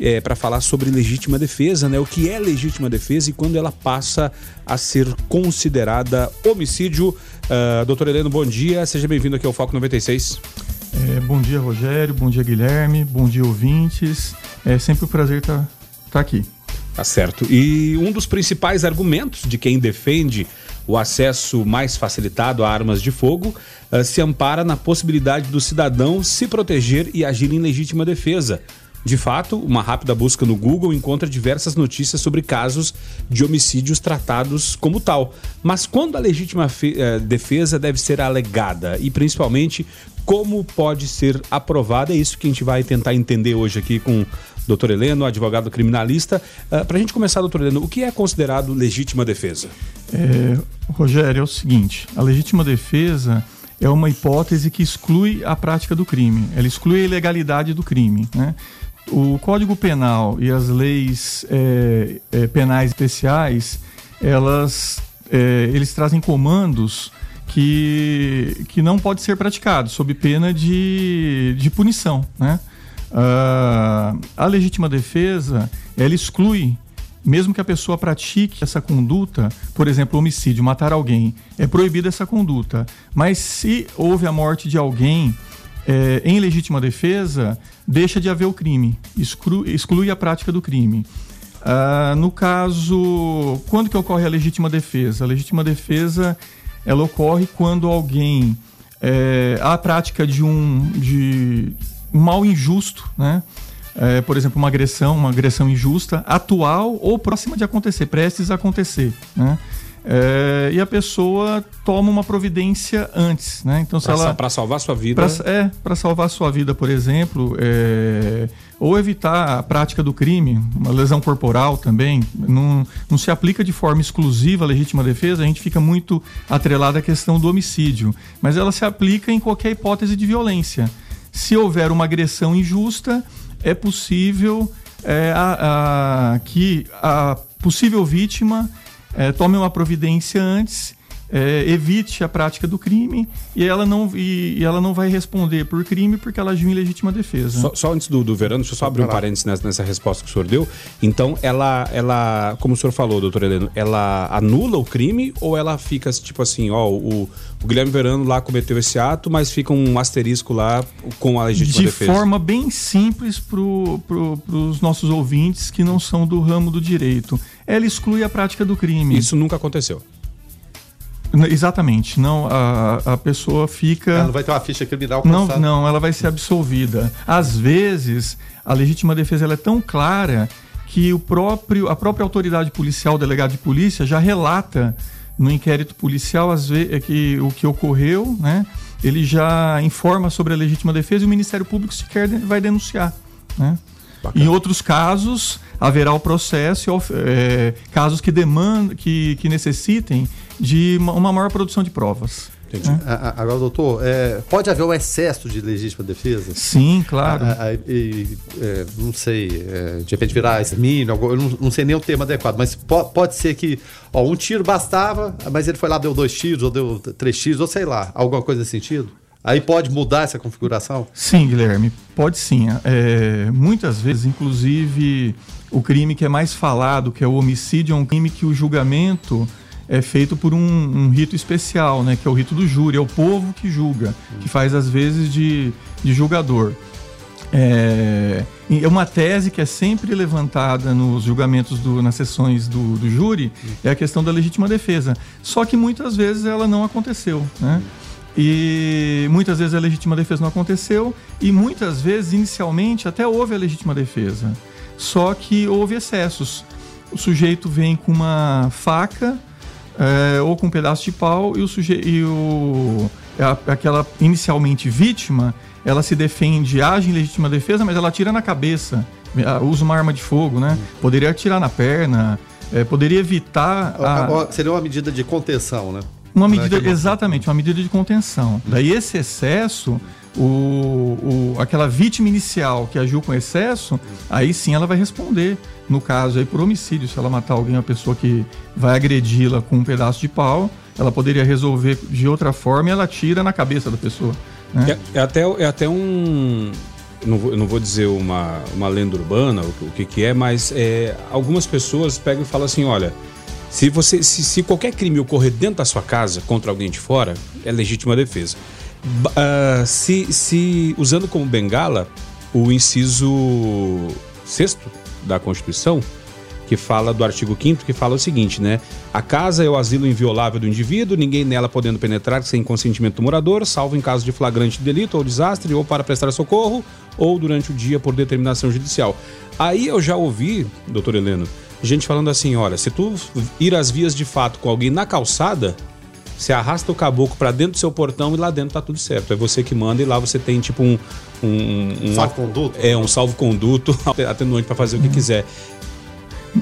é, para falar sobre legítima defesa, né? O que é legítima defesa e quando ela passa a ser considerada homicídio. Uh, doutor Heleno, bom dia, seja bem-vindo aqui ao Foco 96. É, bom dia, Rogério, bom dia, Guilherme, bom dia, ouvintes. É sempre um prazer estar tá, tá aqui. Tá certo. E um dos principais argumentos de quem defende o acesso mais facilitado a armas de fogo uh, se ampara na possibilidade do cidadão se proteger e agir em legítima defesa. De fato, uma rápida busca no Google encontra diversas notícias sobre casos de homicídios tratados como tal. Mas quando a legítima uh, defesa deve ser alegada e principalmente como pode ser aprovada, é isso que a gente vai tentar entender hoje aqui com doutor Heleno, advogado criminalista. Uh, ah, Para a gente começar, doutor Heleno, o que é considerado legítima defesa? É, Rogério, é o seguinte: a legítima defesa é uma hipótese que exclui a prática do crime, ela exclui a ilegalidade do crime. Né? O Código Penal e as leis é, é, penais especiais, elas, é, eles trazem comandos que, que não pode ser praticado sob pena de, de punição. Né? Uh, a legítima defesa, ela exclui, mesmo que a pessoa pratique essa conduta, por exemplo, homicídio, matar alguém, é proibida essa conduta. Mas se houve a morte de alguém é, em legítima defesa, deixa de haver o crime, exclui, exclui a prática do crime. Uh, no caso, quando que ocorre a legítima defesa? A legítima defesa ela ocorre quando alguém é, há a prática de um de mal injusto, né? É, por exemplo, uma agressão, uma agressão injusta, atual ou próxima de acontecer, prestes a acontecer, né? É, e a pessoa toma uma providência antes, né? Então, se pra, ela para salvar sua vida, pra, é para salvar sua vida, por exemplo, é, ou evitar a prática do crime, uma lesão corporal também, não, não se aplica de forma exclusiva a legítima defesa. A gente fica muito atrelado à questão do homicídio, mas ela se aplica em qualquer hipótese de violência se houver uma agressão injusta, é possível é, a, a, que a possível vítima é, tome uma providência antes é, evite a prática do crime e ela não, e, e, ela não vai responder por crime porque ela agiu em legítima defesa. Só, só antes do, do verano, deixa eu só abrir um parênteses nessa, nessa, resposta que o senhor deu. Então, ela, ela, como o senhor falou, doutor Heleno, ela anula o crime ou ela fica tipo assim, ó, o, o Guilherme Verano lá cometeu esse ato, mas fica um asterisco lá com a legítima De defesa? De forma bem simples para pro, os nossos ouvintes que não são do ramo do direito. Ela exclui a prática do crime. Isso nunca aconteceu. Exatamente. Não, a, a pessoa fica. Ela não vai ter uma ficha criminal Não, não, ela vai ser absolvida. Às vezes, a legítima defesa é tão clara que o próprio, a própria autoridade policial, o delegado de polícia, já relata no inquérito policial às vezes, é que o que ocorreu, né? Ele já informa sobre a legítima defesa e o Ministério Público sequer vai denunciar. Né? Em outros casos, haverá o processo, é, casos que demandam, que, que necessitem de uma maior produção de provas. Né? Agora, doutor, é, pode haver um excesso de legítima defesa? Sim, claro. A, a, e, é, não sei, é, de repente virar esmínio, eu não, não, sei nem o termo adequado, mas po, pode ser que ó, um tiro bastava, mas ele foi lá, deu dois tiros, ou deu três tiros, ou sei lá, alguma coisa nesse sentido? Aí pode mudar essa configuração? Sim, Guilherme, pode sim. É, muitas vezes, inclusive, o crime que é mais falado, que é o homicídio, é um crime que o julgamento é feito por um, um, rito especial, né, que é o rito do júri, é o povo que julga, que faz às vezes de, de julgador. É, é uma tese que é sempre levantada nos julgamentos, do, nas sessões do, do júri, é a questão da legítima defesa. Só que muitas vezes ela não aconteceu, né? E muitas vezes a legítima defesa não aconteceu e muitas vezes, inicialmente, até houve a legítima defesa. Só que houve excessos. O sujeito vem com uma faca é, ou com um pedaço de pau e o sujeito e o a, aquela inicialmente vítima ela se defende, age em legítima defesa, mas ela atira na cabeça, usa uma arma de fogo, né? Poderia atirar na perna, é, poderia evitar. A... Seria uma medida de contenção, né? Uma medida, exatamente, uma medida de contenção. Daí esse excesso, o, o, aquela vítima inicial que agiu com excesso, aí sim ela vai responder. No caso aí por homicídio, se ela matar alguém, uma pessoa que vai agredi-la com um pedaço de pau, ela poderia resolver de outra forma e ela tira na cabeça da pessoa. Né? É, é, até, é até um não vou, eu não vou dizer uma, uma lenda urbana, o, o que, que é, mas é, algumas pessoas pegam e falam assim: olha, se, você, se, se, qualquer crime ocorrer dentro da sua casa contra alguém de fora, é legítima defesa. Uh, se, se, usando como bengala o inciso sexto da Constituição, que fala do artigo 5 que fala o seguinte, né? A casa é o asilo inviolável do indivíduo, ninguém nela podendo penetrar sem consentimento do morador, salvo em caso de flagrante delito ou desastre, ou para prestar socorro, ou durante o dia por determinação judicial. Aí eu já ouvi, doutor Heleno, gente falando assim: olha, se tu ir às vias de fato com alguém na calçada, você arrasta o caboclo para dentro do seu portão e lá dentro tá tudo certo. É você que manda e lá você tem tipo um. um, um salvo-conduto? É, um salvo-conduto, atenuante para fazer o que quiser.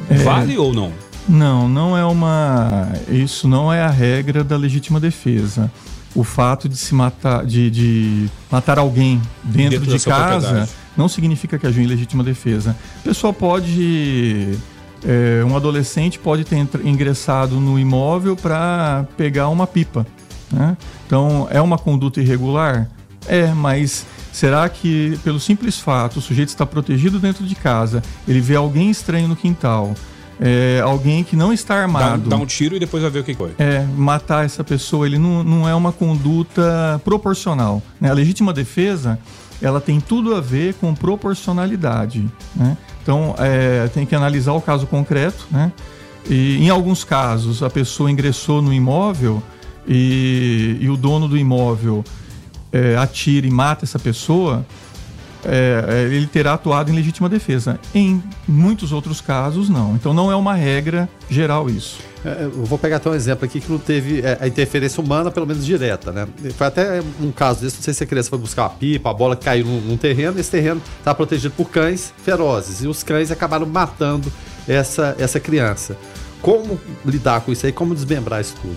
É... Vale ou não? Não, não é uma. Isso não é a regra da legítima defesa. O fato de se matar, de, de matar alguém dentro, dentro de casa não significa que agiu em legítima defesa. A pessoa pode é, um adolescente pode ter ingressado no imóvel para pegar uma pipa. Né? Então, é uma conduta irregular? É, mas será que, pelo simples fato, o sujeito está protegido dentro de casa, ele vê alguém estranho no quintal, é, alguém que não está armado. Dá, dá, um tiro e depois vai ver o que foi. É, matar essa pessoa, ele não, não é uma conduta proporcional. Né? A legítima defesa, ela tem tudo a ver com proporcionalidade. Né? Então, é, tem que analisar o caso concreto, né? E em alguns casos, a pessoa ingressou no imóvel e, e o dono do imóvel é, atira e mata essa pessoa, é, é, ele terá atuado em legítima defesa. Em muitos outros casos, não. Então, não é uma regra geral isso. É, eu vou pegar até um exemplo aqui que não teve é, a interferência humana, pelo menos direta, né? Foi até um caso desse, não sei se a criança foi buscar uma pipa, a bola caiu num, num terreno, esse terreno está protegido por cães ferozes, e os cães acabaram matando essa, essa criança. Como lidar com isso aí? Como desmembrar isso tudo?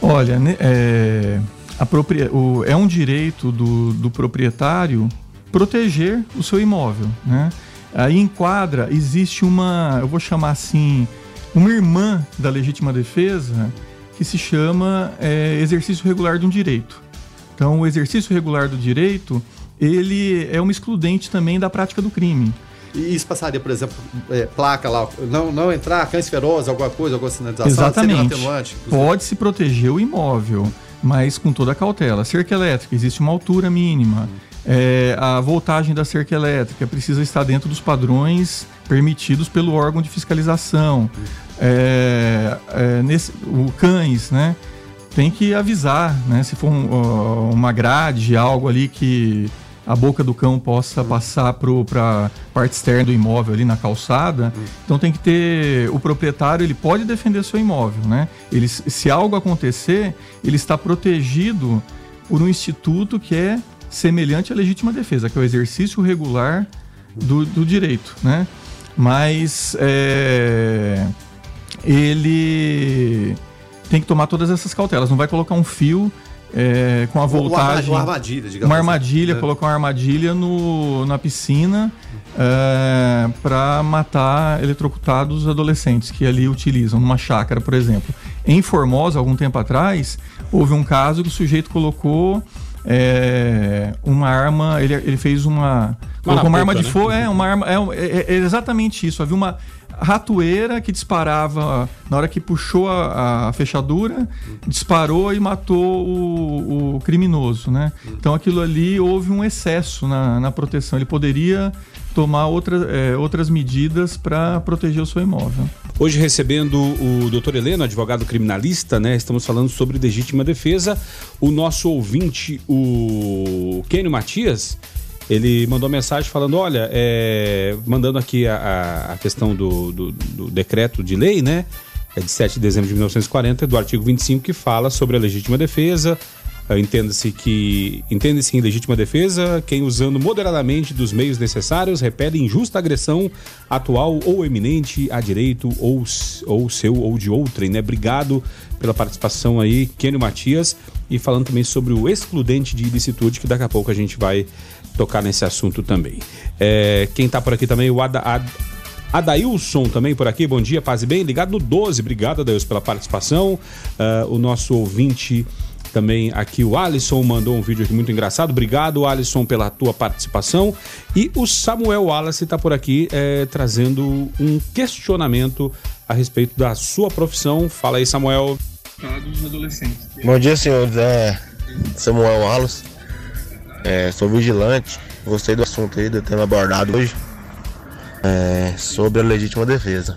Olha, é, propria, o, é um direito do, do proprietário proteger o seu imóvel, né? Aí enquadra, existe uma, eu vou chamar assim, uma irmã da legítima defesa que se chama é, exercício regular de um direito. Então, o exercício regular do direito, ele é uma excludente também da prática do crime. E isso passaria, por exemplo, é, placa lá, não, não entrar, cães ferozes, alguma coisa, alguma sinalização? Exatamente. Pode se proteger o imóvel, mas com toda a cautela. Cerca elétrica, existe uma altura mínima. É, a voltagem da cerca elétrica precisa estar dentro dos padrões permitidos pelo órgão de fiscalização é, é, nesse, o cães, né? Tem que avisar, né? Se for um, uma grade, algo ali que a boca do cão possa passar para a parte externa do imóvel ali na calçada. Então tem que ter o proprietário ele pode defender seu imóvel, né? Ele, se algo acontecer, ele está protegido por um instituto que é semelhante à legítima defesa, que é o exercício regular do, do direito, né? Mas é, ele tem que tomar todas essas cautelas. Não vai colocar um fio é, com a voltagem. Uma armadilha, digamos Uma assim. armadilha, assim. colocar uma armadilha no, na piscina é, para matar eletrocutados adolescentes que ali utilizam, numa chácara, por exemplo. Em Formosa, algum tempo atrás, houve um caso que o sujeito colocou é, uma arma, ele, ele fez uma. Colocou uma arma de né? fogo, é, uma arma. É, é, é exatamente isso. Havia uma ratoeira que disparava na hora que puxou a, a fechadura, disparou e matou o, o, criminoso, né? Então aquilo ali houve um excesso na, na proteção. Ele poderia tomar outra, é, outras medidas para proteger o seu imóvel. Hoje recebendo o doutor Heleno, advogado criminalista, né? Estamos falando sobre legítima defesa. O nosso ouvinte, o Kênio Matias, ele mandou mensagem falando: olha, é, mandando aqui a, a questão do, do, do, decreto de lei, né? É de 7 de dezembro de 1940, do artigo 25, que fala sobre a legítima defesa. Uh, Entenda-se que entende-se em legítima defesa quem usando moderadamente dos meios necessários repele injusta agressão atual ou eminente a direito ou, ou seu ou de outrem, né? Obrigado pela participação aí, Kênio Matias, e falando também sobre o excludente de ilicitude, que daqui a pouco a gente vai tocar nesse assunto também. É, quem está por aqui também, o Ada, Ad, Adailson também por aqui, bom dia, paz e bem, ligado no 12, obrigado Deus pela participação. Uh, o nosso ouvinte também aqui o Alisson mandou um vídeo aqui muito engraçado. Obrigado, Alisson, pela tua participação. E o Samuel Wallace está por aqui é, trazendo um questionamento a respeito da sua profissão. Fala aí, Samuel. Bom dia, senhores. É Samuel Wallace. É, sou vigilante. Gostei do assunto aí, do tema abordado hoje. É, sobre a legítima defesa.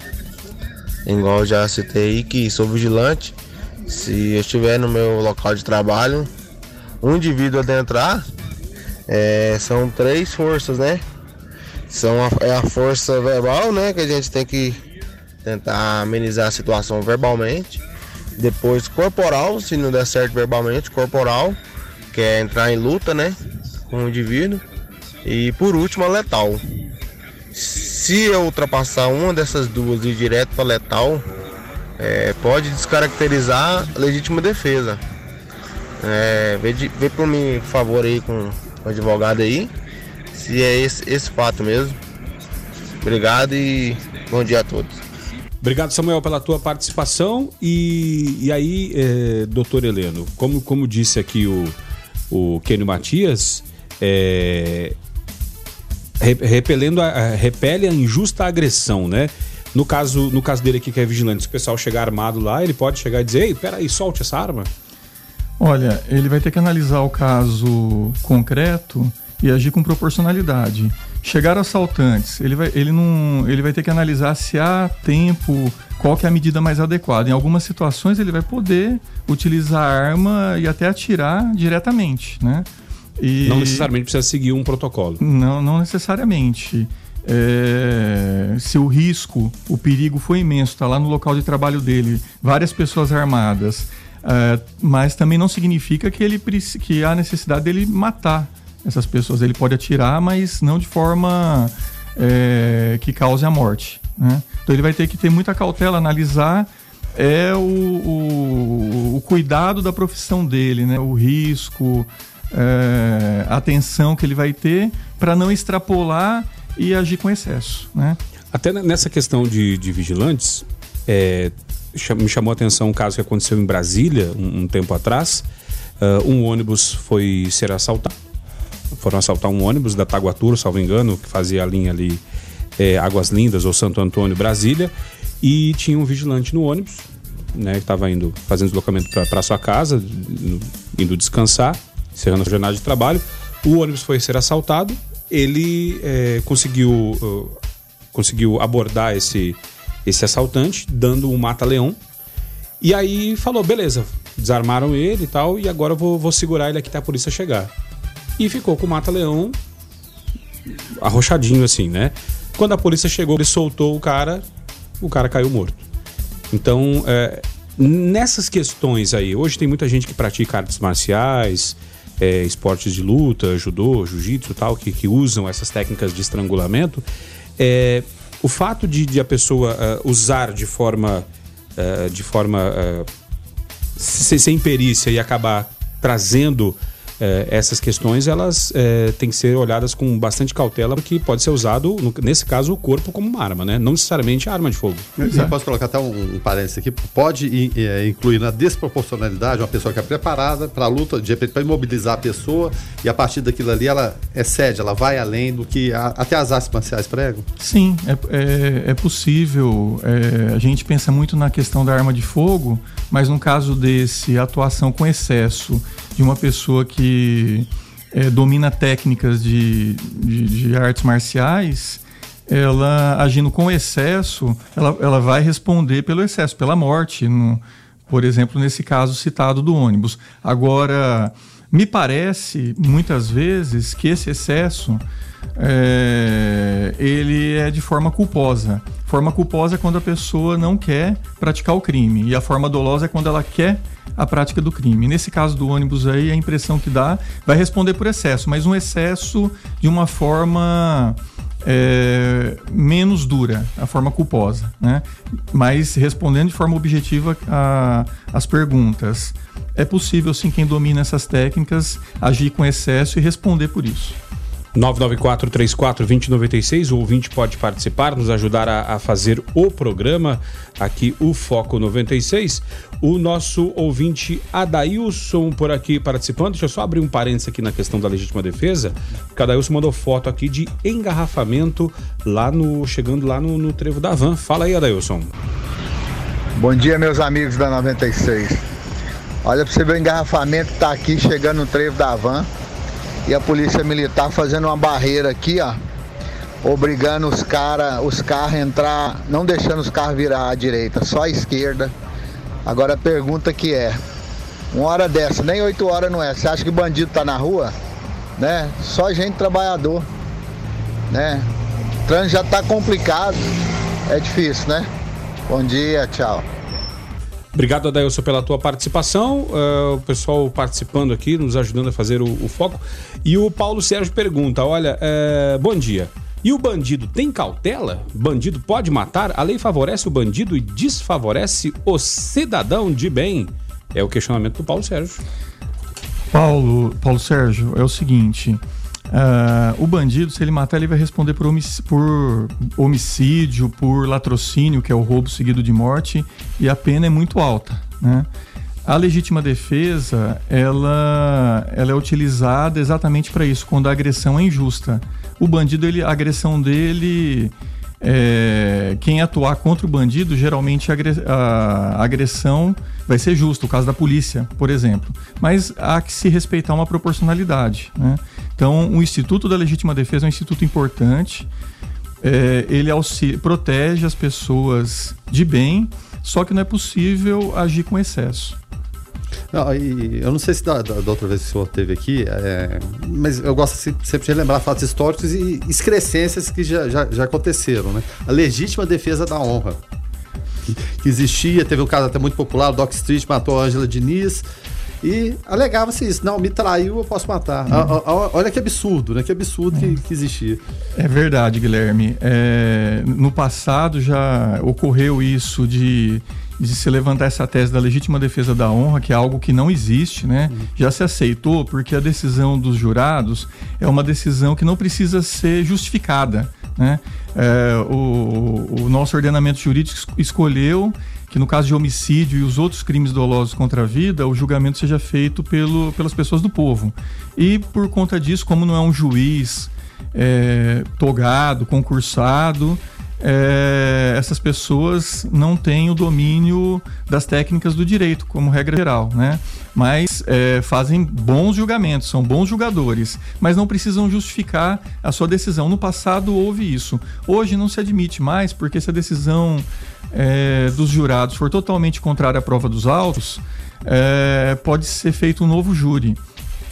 Igual já citei aí que sou vigilante se eu estiver no meu local de trabalho, um indivíduo adentrar, é, são três forças, né? São a, é a força verbal, né? Que a gente tem que tentar amenizar a situação verbalmente. Depois corporal, se não der certo verbalmente, corporal, que é entrar em luta, né? Com o indivíduo. E por último, a letal. Se eu ultrapassar uma dessas duas e ir direto para letal, é, pode descaracterizar a legítima defesa. É, vê, de, vê por mim, por favor, aí com o advogado aí, se é esse, esse fato mesmo. Obrigado e bom dia a todos. Obrigado, Samuel, pela tua participação. E, e aí, é, doutor Heleno, como, como disse aqui o, o Kenio Matias, é, repelendo a, repele a injusta agressão, né? No caso, no caso dele aqui, que é vigilante, se o pessoal chegar armado lá, ele pode chegar e dizer: Ei, peraí, solte essa arma? Olha, ele vai ter que analisar o caso concreto e agir com proporcionalidade. Chegar assaltantes, ele vai, ele não, ele vai ter que analisar se há tempo, qual que é a medida mais adequada. Em algumas situações ele vai poder utilizar a arma e até atirar diretamente, né? E... Não necessariamente precisa seguir um protocolo. Não, não necessariamente. É, se o risco, o perigo foi imenso, está lá no local de trabalho dele, várias pessoas armadas, é, mas também não significa que, ele, que há necessidade dele matar essas pessoas. Ele pode atirar, mas não de forma é, que cause a morte. Né? Então ele vai ter que ter muita cautela, analisar é o, o, o cuidado da profissão dele, né? o risco, é, a atenção que ele vai ter para não extrapolar e agir com excesso. Né? Até nessa questão de, de vigilantes, é, me chamou a atenção um caso que aconteceu em Brasília um, um tempo atrás. Uh, um ônibus foi ser assaltado. Foram assaltar um ônibus da Taguatura, salvo engano, que fazia a linha ali é, Águas Lindas ou Santo Antônio, Brasília. E tinha um vigilante no ônibus, né, que estava indo fazendo deslocamento para sua casa, indo descansar, encerrando a jornada de trabalho. O ônibus foi ser assaltado ele é, conseguiu, uh, conseguiu abordar esse, esse assaltante, dando um mata-leão. E aí falou: beleza, desarmaram ele e tal, e agora eu vou, vou segurar ele aqui até a polícia chegar. E ficou com o mata-leão arrochadinho assim, né? Quando a polícia chegou, ele soltou o cara, o cara caiu morto. Então, é, nessas questões aí, hoje tem muita gente que pratica artes marciais, é, esportes de luta, judô, jiu-jitsu tal, que, que usam essas técnicas de estrangulamento, é, o fato de, de a pessoa uh, usar de forma, uh, de forma uh, sem perícia e acabar trazendo é, essas questões elas é, têm que ser olhadas com bastante cautela, porque pode ser usado, no, nesse caso, o corpo como uma arma, né? Não necessariamente a arma de fogo. Eu posso colocar até um, um parênteses aqui. Pode é, incluir na desproporcionalidade uma pessoa que é preparada para a luta, de repente, para imobilizar a pessoa e a partir daquilo ali ela excede, ela vai além do que a, até as artes marciais pregam? Sim, é, é, é possível. É, a gente pensa muito na questão da arma de fogo, mas no caso desse, atuação com excesso de uma pessoa que é, domina técnicas de, de, de, artes marciais, ela agindo com excesso, ela, ela vai responder pelo excesso, pela morte, no, por exemplo, nesse caso citado do ônibus. Agora, me parece, muitas vezes, que esse excesso é, ele é de forma culposa. Forma culposa é quando a pessoa não quer praticar o crime. E a forma dolosa é quando ela quer a prática do crime. Nesse caso do ônibus aí, a impressão que dá vai responder por excesso, mas um excesso de uma forma é, menos dura, a forma culposa, né? Mas respondendo de forma objetiva às perguntas. É possível, sim, quem domina essas técnicas agir com excesso e responder por isso. 994-34-2096, o ouvinte pode participar, nos ajudar a, a, fazer o programa, aqui o Foco 96. O nosso ouvinte Adailson por aqui participando, deixa eu só abrir um parênteses aqui na questão da legítima defesa, porque Adailson mandou foto aqui de engarrafamento lá no, chegando lá no, no trevo da van. Fala aí, Adailson. Bom dia, meus amigos da 96. Olha para você ver o engarrafamento tá aqui chegando no trevo da van e a polícia militar fazendo uma barreira aqui, ó, obrigando os cara, os carros a entrar, não deixando os carros virar à direita, só à esquerda. Agora a pergunta que é, uma hora dessa, nem oito horas não é. Você acha que bandido tá na rua? Né? Só gente trabalhador, né? O trânsito já tá complicado, é difícil, né? Bom dia, tchau. Obrigado, Adailson, pela tua participação. Uh, o pessoal participando aqui, nos ajudando a fazer o, o foco. E o Paulo Sérgio pergunta: olha, uh, bom dia. E o bandido tem cautela? Bandido pode matar? A lei favorece o bandido e desfavorece o cidadão de bem? É o questionamento do Paulo Sérgio. Paulo, Paulo Sérgio, é o seguinte. Uh, o bandido, se ele matar, ele vai responder por, homic por, homicídio, por latrocínio, que é o roubo seguido de morte, e a pena é muito alta. Né? A legítima defesa, ela, ela é utilizada exatamente para isso, quando a agressão é injusta. O bandido, ele, a agressão dele é, quem atuar contra o bandido, geralmente a agressão vai ser justa, o caso da polícia, por exemplo. Mas há que se respeitar uma proporcionalidade. Né? Então, o Instituto da Legítima Defesa é um instituto importante, é, ele auxilia, protege as pessoas de bem, só que não é possível agir com excesso. Não, eu não sei se da, da, da, outra vez que o senhor teve aqui, é, mas eu gosto sempre de lembrar fatos históricos e excrescências que já, já, já aconteceram. Né? A legítima defesa da honra que, que existia, teve um caso até muito popular, o Doc Street matou a Angela Diniz e alegava-se isso, não, me traiu, eu posso matar. Uhum. olha que absurdo, né? Que absurdo que, que, existia. É verdade, Guilherme. É, no passado já ocorreu isso de de se levantar essa tese da legítima defesa da honra, que é algo que não existe, né? Uhum. Já se aceitou porque a decisão dos jurados é uma decisão que não precisa ser justificada, né? É, o, o nosso ordenamento jurídico escolheu que no caso de homicídio e os outros crimes dolosos contra a vida, o julgamento seja feito pelo, pelas pessoas do povo. E por conta disso, como não é um juiz é, togado, concursado, é, essas pessoas não têm o domínio das técnicas do direito, como regra geral, né? Mas é, fazem bons julgamentos, são bons julgadores, mas não precisam justificar a sua decisão. No passado houve isso. Hoje não se admite mais, porque se a decisão é, dos jurados for totalmente contrária à prova dos autos, é, pode ser feito um novo júri.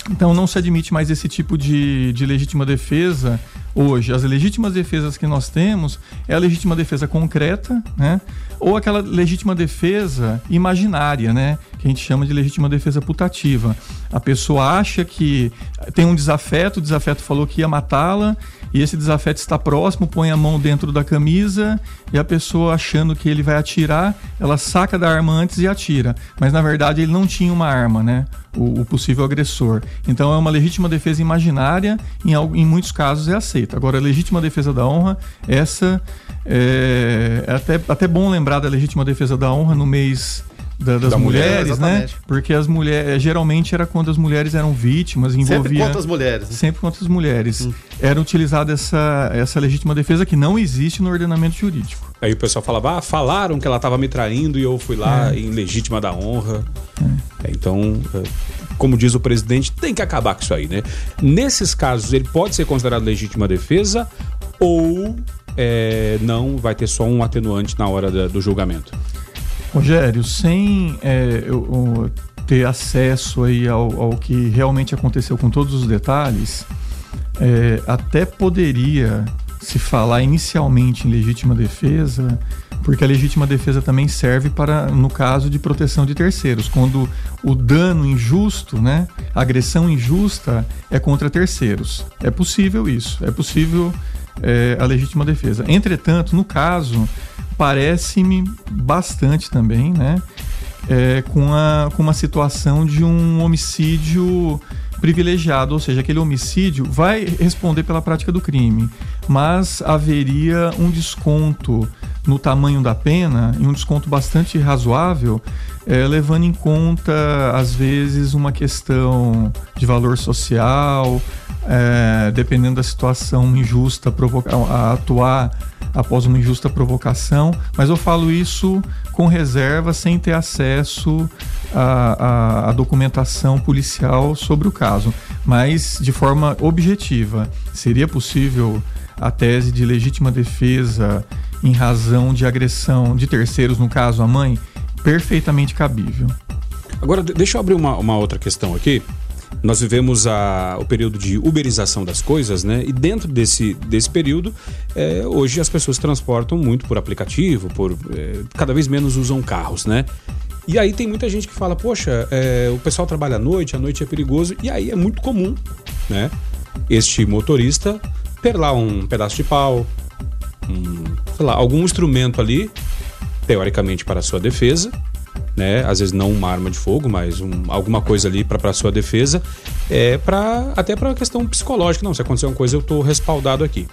Então não se admite mais esse tipo de, de legítima defesa hoje. As legítimas defesas que nós temos é a legítima defesa concreta, né? Ou aquela legítima defesa imaginária, né? Que a gente chama de legítima defesa putativa. A pessoa acha que tem um desafeto, o desafeto falou que ia matá-la, e esse desafeto está próximo, põe a mão dentro da camisa e a pessoa achando que ele vai atirar, ela saca da arma antes e atira. Mas na verdade ele não tinha uma arma, né? O, o possível agressor. Então é uma legítima defesa imaginária, em, em muitos casos é aceita. Agora, a legítima defesa da honra, essa é, é até, até bom lembrar da legítima defesa da honra no mês da, das da mulheres, mulher, né? Porque as mulheres é, geralmente era quando as mulheres eram vítimas, envolvia sempre contra as mulheres, né? sempre contra as mulheres. Hum. Era utilizada essa essa legítima defesa que não existe no ordenamento jurídico. Aí o pessoal falava, ah, falaram que ela estava me traindo e eu fui lá é. em legítima da honra. É. é então, é, como diz o presidente, tem que acabar com isso aí, né? Nesses casos, ele pode ser considerado legítima defesa ou é, não vai ter só um atenuante na hora da, do julgamento? Rogério, sem é, eu, eu ter acesso aí ao, ao, que realmente aconteceu com todos os detalhes, é, até poderia se falar inicialmente em legítima defesa, porque a legítima defesa também serve para, no caso de proteção de terceiros, quando o dano injusto, né, a agressão injusta é contra terceiros. É possível isso, é possível é, a legítima defesa. Entretanto, no caso parece-me bastante também, né? É, com, a, com uma situação de um homicídio privilegiado, ou seja, aquele homicídio vai responder pela prática do crime, mas haveria um desconto no tamanho da pena e um desconto bastante razoável, é, levando em conta, às vezes, uma questão de valor social, é, dependendo da situação injusta, a atuar após uma injusta provocação, mas eu falo isso com reserva, sem ter acesso à, à, à documentação policial sobre o caso, mas de forma objetiva. Seria possível a tese de legítima defesa em razão de agressão de terceiros, no caso a mãe, perfeitamente cabível. Agora, deixa eu abrir uma, uma outra questão aqui. Nós vivemos a, o período de uberização das coisas, né? E dentro desse, desse período, é, hoje as pessoas transportam muito por aplicativo, por é, cada vez menos usam carros, né? E aí tem muita gente que fala, poxa, é, o pessoal trabalha à noite, à noite é perigoso, e aí é muito comum, né? Este motorista ter lá um pedaço de pau, um, sei lá, algum instrumento ali, teoricamente para a sua defesa, né? Às vezes não uma arma de fogo, mas um, alguma coisa ali para sua defesa, é para até para a questão psicológica. Não, se acontecer uma coisa eu estou respaldado aqui.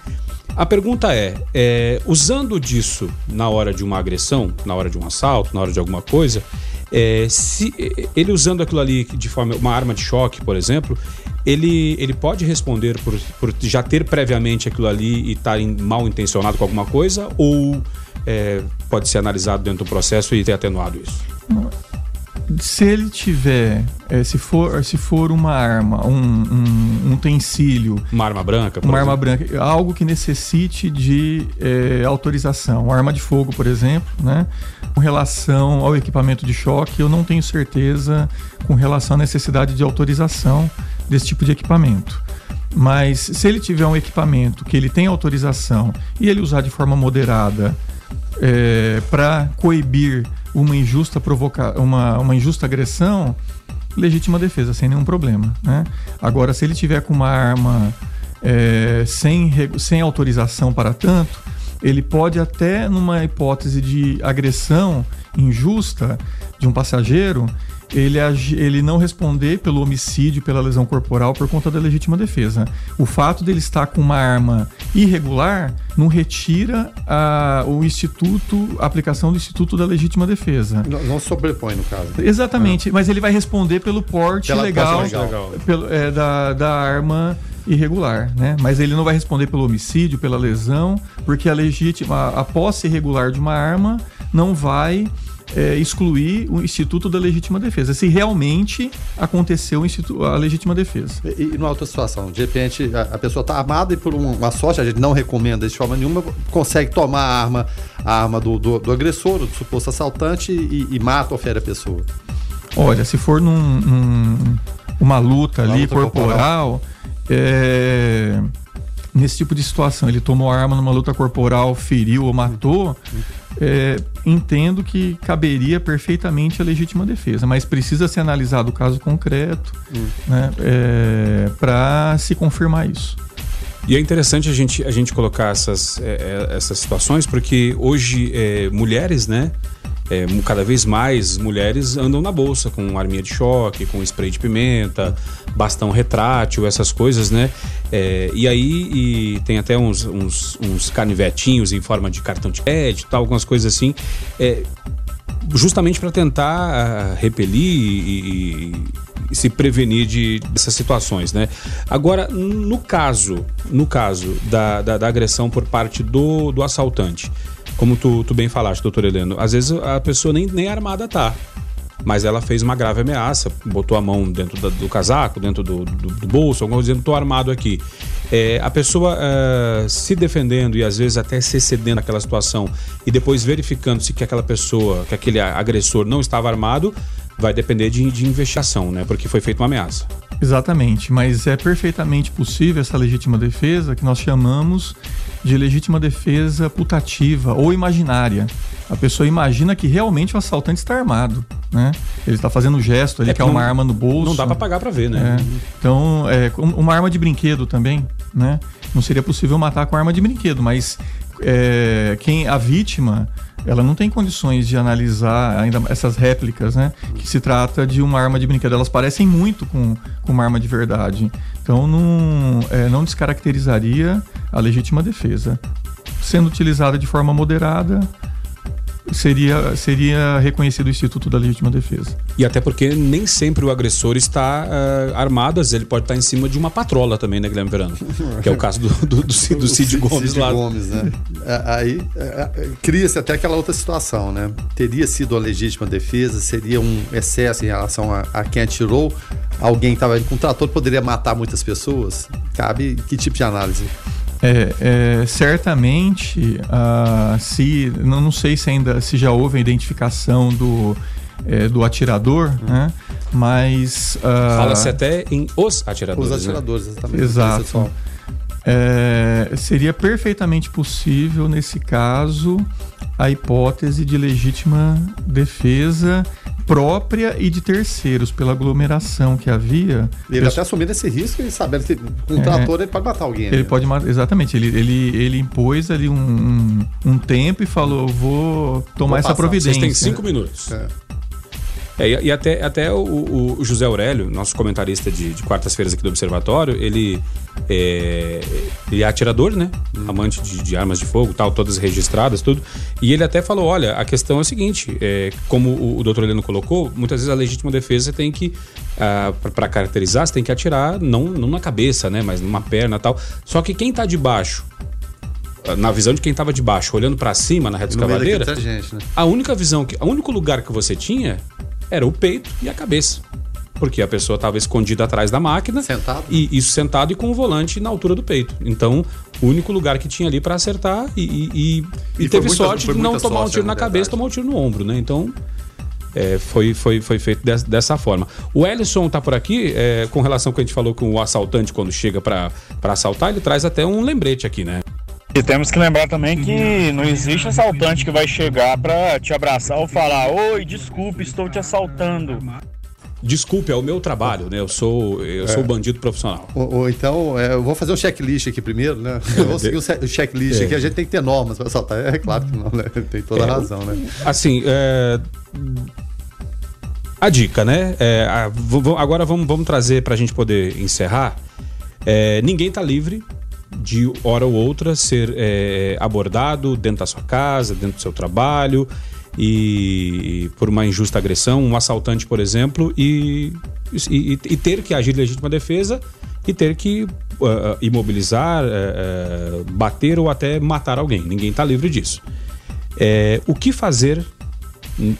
A pergunta é, é, usando disso na hora de uma agressão, na hora de um assalto, na hora de alguma coisa, é, se ele usando aquilo ali de forma uma arma de choque, por exemplo, ele, ele pode responder por, por já ter previamente aquilo ali e estar tá mal intencionado com alguma coisa ou é, pode ser analisado dentro do processo e ter atenuado isso? Se ele tiver, é, se, for, se for uma arma, um, um, um utensílio. Uma arma branca? Uma exemplo. arma branca, algo que necessite de é, autorização. Uma arma de fogo, por exemplo, né? Com relação ao equipamento de choque, eu não tenho certeza com relação à necessidade de autorização desse tipo de equipamento. Mas se ele tiver um equipamento que ele tem autorização e ele usar de forma moderada é, para coibir uma injusta provoca uma, uma injusta agressão, legítima defesa, sem nenhum problema. Né? Agora, se ele tiver com uma arma é, sem, sem autorização para tanto, ele pode até, numa hipótese de agressão injusta de um passageiro, ele, ele não responder pelo homicídio, pela lesão corporal por conta da legítima defesa. O fato dele estar com uma arma irregular não retira a, o instituto, a aplicação do instituto da legítima defesa. Não, não sobrepõe no caso. Exatamente, mas ele vai responder pelo porte pela legal, legal. Pelo, é, da, da arma irregular, né? Mas ele não vai responder pelo homicídio, pela lesão, porque a legítima, a posse irregular de uma arma não vai é, excluir o Instituto da Legítima Defesa, se realmente aconteceu a legítima defesa. E, e numa outra situação, de repente a, a pessoa está armada e por uma sorte, a gente não recomenda de forma nenhuma, consegue tomar a arma, a arma do, do, do agressor, do suposto assaltante e, e, mata ou fere a pessoa. Olha, se for num, num uma luta uma ali luta corporal, corporal é, nesse tipo de situação, ele tomou a arma numa luta corporal, feriu ou matou, é, entendo que caberia perfeitamente a legítima defesa, mas precisa ser analisado o caso concreto hum. né, é, para se confirmar isso. E é interessante a gente, a gente colocar essas, é, é essas situações, porque hoje é, mulheres, né? É, cada vez mais mulheres andam na bolsa com arminha de choque, com spray de pimenta, bastão retrátil, essas coisas, né? É, e aí e tem até uns, uns, uns, canivetinhos em forma de cartão de crédito, tal, algumas coisas assim. É, justamente para tentar uh, repelir e, e, e, se prevenir de, dessas situações, né? Agora, no caso, no caso da, da, da agressão por parte do, do assaltante, como tu, tu bem falaste, doutor Heleno, às vezes a pessoa nem, nem armada tá. Mas ela fez uma grave ameaça, botou a mão dentro da, do casaco, dentro do, do, do, bolso, alguma coisa dizendo, tô armado aqui. É, a pessoa é, se defendendo e às vezes até se excedendo naquela situação e depois verificando se que aquela pessoa, que aquele agressor não estava armado, vai depender de, de investigação, né? Porque foi feita uma ameaça. Exatamente, mas é perfeitamente possível essa legítima defesa que nós chamamos de legítima defesa putativa ou imaginária. A pessoa imagina que realmente o assaltante está armado, né? Ele está fazendo um gesto, ele é quer uma arma no bolso. Não dá para pagar para ver, né? É. Então, é, uma arma de brinquedo também, né? Não seria possível matar com arma de brinquedo, mas é, quem a vítima ela não tem condições de analisar ainda essas réplicas, né? Que se trata de uma arma de brinquedo. Elas parecem muito com, com uma arma de verdade. Então não, é, não descaracterizaria a legítima defesa. Sendo utilizada de forma moderada, seria, seria reconhecido o Instituto da Legítima Defesa. E até porque nem sempre o agressor está uh, armado, às vezes ele pode estar em cima de uma patrola também, né, Guilherme Verano? que é o caso do, do, do, Cid, do Cid Gomes Cid lá. Gomes, né? É, Aí é, é, cria-se até aquela outra situação, né? Teria sido a legítima defesa, seria um excesso em relação a, a quem atirou. Alguém que estava com um trator poderia matar muitas pessoas? Cabe que tipo de análise? É, é, certamente, uh, se não, não sei se ainda se já houve a identificação do, é, do atirador, Hum. né? Mas uh, Fala-se até em os atiradores. Os atiradores, né? exatamente. Exato. É, seria perfeitamente possível nesse caso a hipótese de legítima defesa própria e de terceiros pela aglomeração que havia. Ele até assumindo esse risco e sabendo que um É. trator ele pode matar alguém. Ele né? pode matar, exatamente. Ele, ele, ele impôs ali um, um, um tempo e falou: vou tomar Vou essa providência. Vocês têm cinco minutos. É. É, e e até, até o, o José Aurélio, nosso comentarista de, de quartas-feiras aqui do Observatório, ele é, ele é atirador, né? Amante de, de armas de fogo, tal, todas registradas, tudo. E ele até falou: olha, a questão é o seguinte: é, como o, o doutor Heleno colocou, muitas vezes a legítima defesa tem que, ah, para caracterizar, você tem que atirar não, não na cabeça, né? Mas numa perna tal. Só que quem tá de baixo, na visão de quem tava de baixo, olhando para cima na reta escavadeira, gente, né? a única visão, que, o único lugar que você tinha era o peito e a cabeça. Porque a pessoa estava escondida atrás da máquina. Sentado. E isso sentado e com o volante na altura do peito. Então, o único lugar que tinha ali para acertar e, e, e- e teve muita- sorte de não tomar um tiro na cabeça, tomar um tiro no ombro, né? Então, é, foi, foi, foi feito des- dessa forma. O Ellison tá por aqui, é, com relação ao que a gente falou com o assaltante quando chega para assaltar, ele traz até um lembrete aqui, né? E temos que lembrar também que não existe assaltante que vai chegar pra te abraçar ou falar: Oi, desculpe, estou te assaltando. Desculpe, é o meu trabalho, né? Eu sou, eu sou bandido profissional. Ou, ou então, é, eu vou fazer um checklist aqui primeiro, né? Eu vou seguir o checklist É. aqui, a gente tem que ter normas para saltar. É claro que não, né? Tem toda a É, razão, né? Assim, é, a dica, né? É, a- agora vamos, vamos trazer para a gente poder encerrar. É, ninguém tá livre de hora ou outra ser é, abordado dentro da sua casa, dentro do seu trabalho e por uma injusta agressão, um assaltante, por exemplo, e, e, e ter que agir em legítima defesa e ter que ah, imobilizar, eh, eh, bater ou até matar alguém. Ninguém está livre disso. É, o que fazer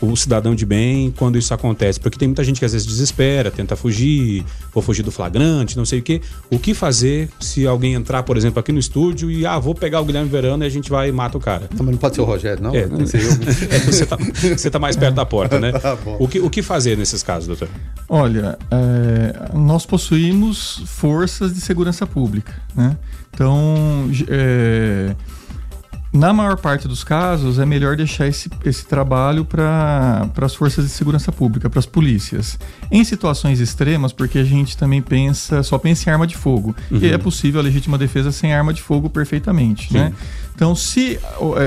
o cidadão de bem quando isso acontece? Porque tem muita gente que às vezes desespera, tenta fugir, vou fugir do flagrante, não sei o quê. O que fazer se alguém entrar, por exemplo, aqui no estúdio e, ah, vou pegar o Guilherme Verano e a gente vai e mata o cara? Não, mas não pode ser o Rogério, não? É, ser eu. é, você, tá, você tá mais perto da porta, né? Tá bom. o, que, o que fazer nesses casos, doutor? Olha, é, nós possuímos forças de segurança pública, né? Então, é, na maior parte dos casos, é melhor deixar esse, esse trabalho para as forças de segurança pública, para as polícias. Em situações extremas, porque a gente também pensa, só pensa em arma de fogo. E é possível a legítima defesa sem arma de fogo perfeitamente, né? Então, se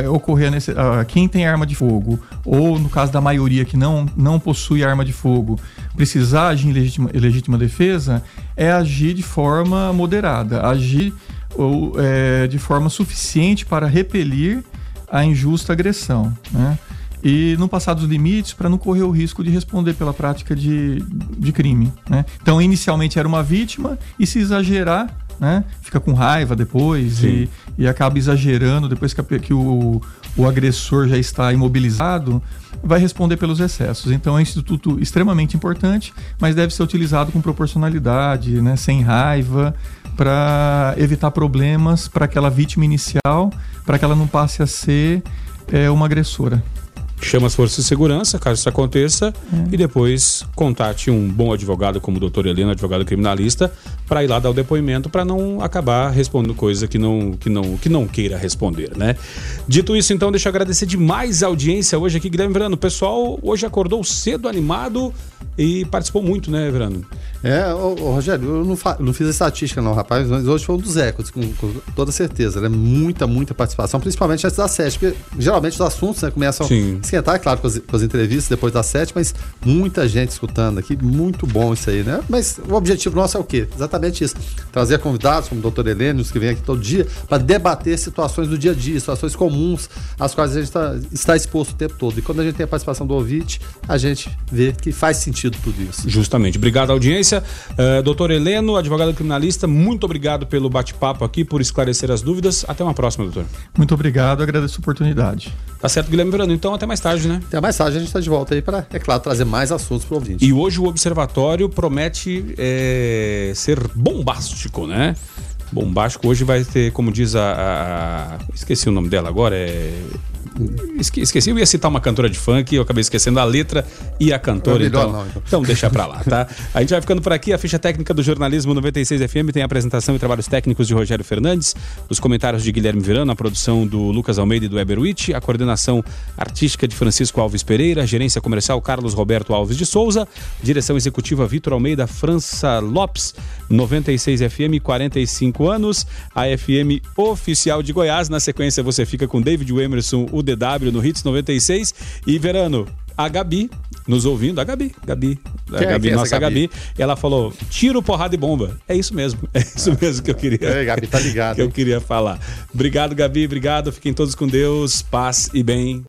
é, ocorrer a nesse- ah, quem tem arma de fogo, ou no caso da maioria que não, não possui arma de fogo, precisar agir em legítima, em legítima defesa, é agir de forma moderada, agir ou, é, de forma suficiente para repelir a injusta agressão, né? E não passar dos limites para não correr o risco de responder pela prática de, de crime, né? Então, inicialmente era uma vítima e se exagerar, né? Fica com raiva depois e, e acaba exagerando depois que, a que o, o agressor já está imobilizado, vai responder pelos excessos. Então é um instituto extremamente importante, mas deve ser utilizado com proporcionalidade, né? sem raiva, para evitar problemas para aquela vítima inicial, para que ela não passe a ser é, uma agressora. Chama as forças de segurança, caso isso aconteça, é. e depois contate um bom advogado como o doutor Helena, advogado criminalista, para ir lá dar o depoimento para não acabar respondendo coisa que não, que, não, que não queira responder, né? Dito isso, então, deixa eu agradecer demais a audiência hoje aqui, Guilherme Verano. O pessoal hoje acordou cedo, animado e participou muito, né, Verano? É, ô, ô, Rogério, eu não, não, fiz a estatística não, rapaz, mas hoje foi um dos ecos, com, com toda certeza, né? Muita, muita participação, principalmente antes das sete, porque geralmente os assuntos né, começam Sim. Esquentar, é claro, com as, com as, entrevistas depois das sete, mas muita gente escutando aqui, muito bom isso aí, né? Mas o objetivo nosso é o quê? Exatamente isso, trazer convidados como o doutor Helênios, que vem aqui todo dia, para debater situações do dia a dia, situações comuns, às quais a gente tá, está exposto o tempo todo. E quando a gente tem a participação do ouvinte, a gente vê que faz sentido tudo isso. Justamente. Obrigado, audiência. Uh, doutor Heleno, advogado criminalista, muito obrigado pelo bate-papo aqui, por esclarecer as dúvidas. Até uma próxima, doutor. Muito obrigado, agradeço a oportunidade. Tá certo, Guilherme Verano. Então, até mais tarde, né? Até mais tarde, a gente está de volta aí para, é claro, trazer mais assuntos para o ouvinte. E hoje o Observatório promete é, ser bombástico, né? Bombástico. Hoje vai ter, como diz a, a. Esqueci o nome dela agora, é Esqueci, eu ia citar uma cantora de funk, eu acabei esquecendo a letra e a cantora. então, não, então. então deixa pra lá, tá? A gente vai ficando por aqui. A ficha técnica do Jornalismo 96 FM tem a apresentação e trabalhos técnicos de Rogério Fernandes, os comentários de Guilherme Virano, a produção do Lucas Almeida e do Eberwitch, a coordenação artística de Francisco Alves Pereira, a gerência comercial Carlos Roberto Alves de Souza, direção executiva Vitor Almeida França Lopes, 96 FM, 45 anos, a FM oficial de Goiás. Na sequência, você fica com David Emerson, o DW no Hits 96. E Verano, a Gabi, nos ouvindo, a Gabi, Gabi, a é, Gabi, nossa Gabi? Gabi? ela falou: tiro, porrada e bomba. É isso mesmo, é isso mesmo que eu queria. É, Gabi, tá ligado. que eu queria falar. Obrigado, Gabi, obrigado. Fiquem todos com Deus, paz e bem.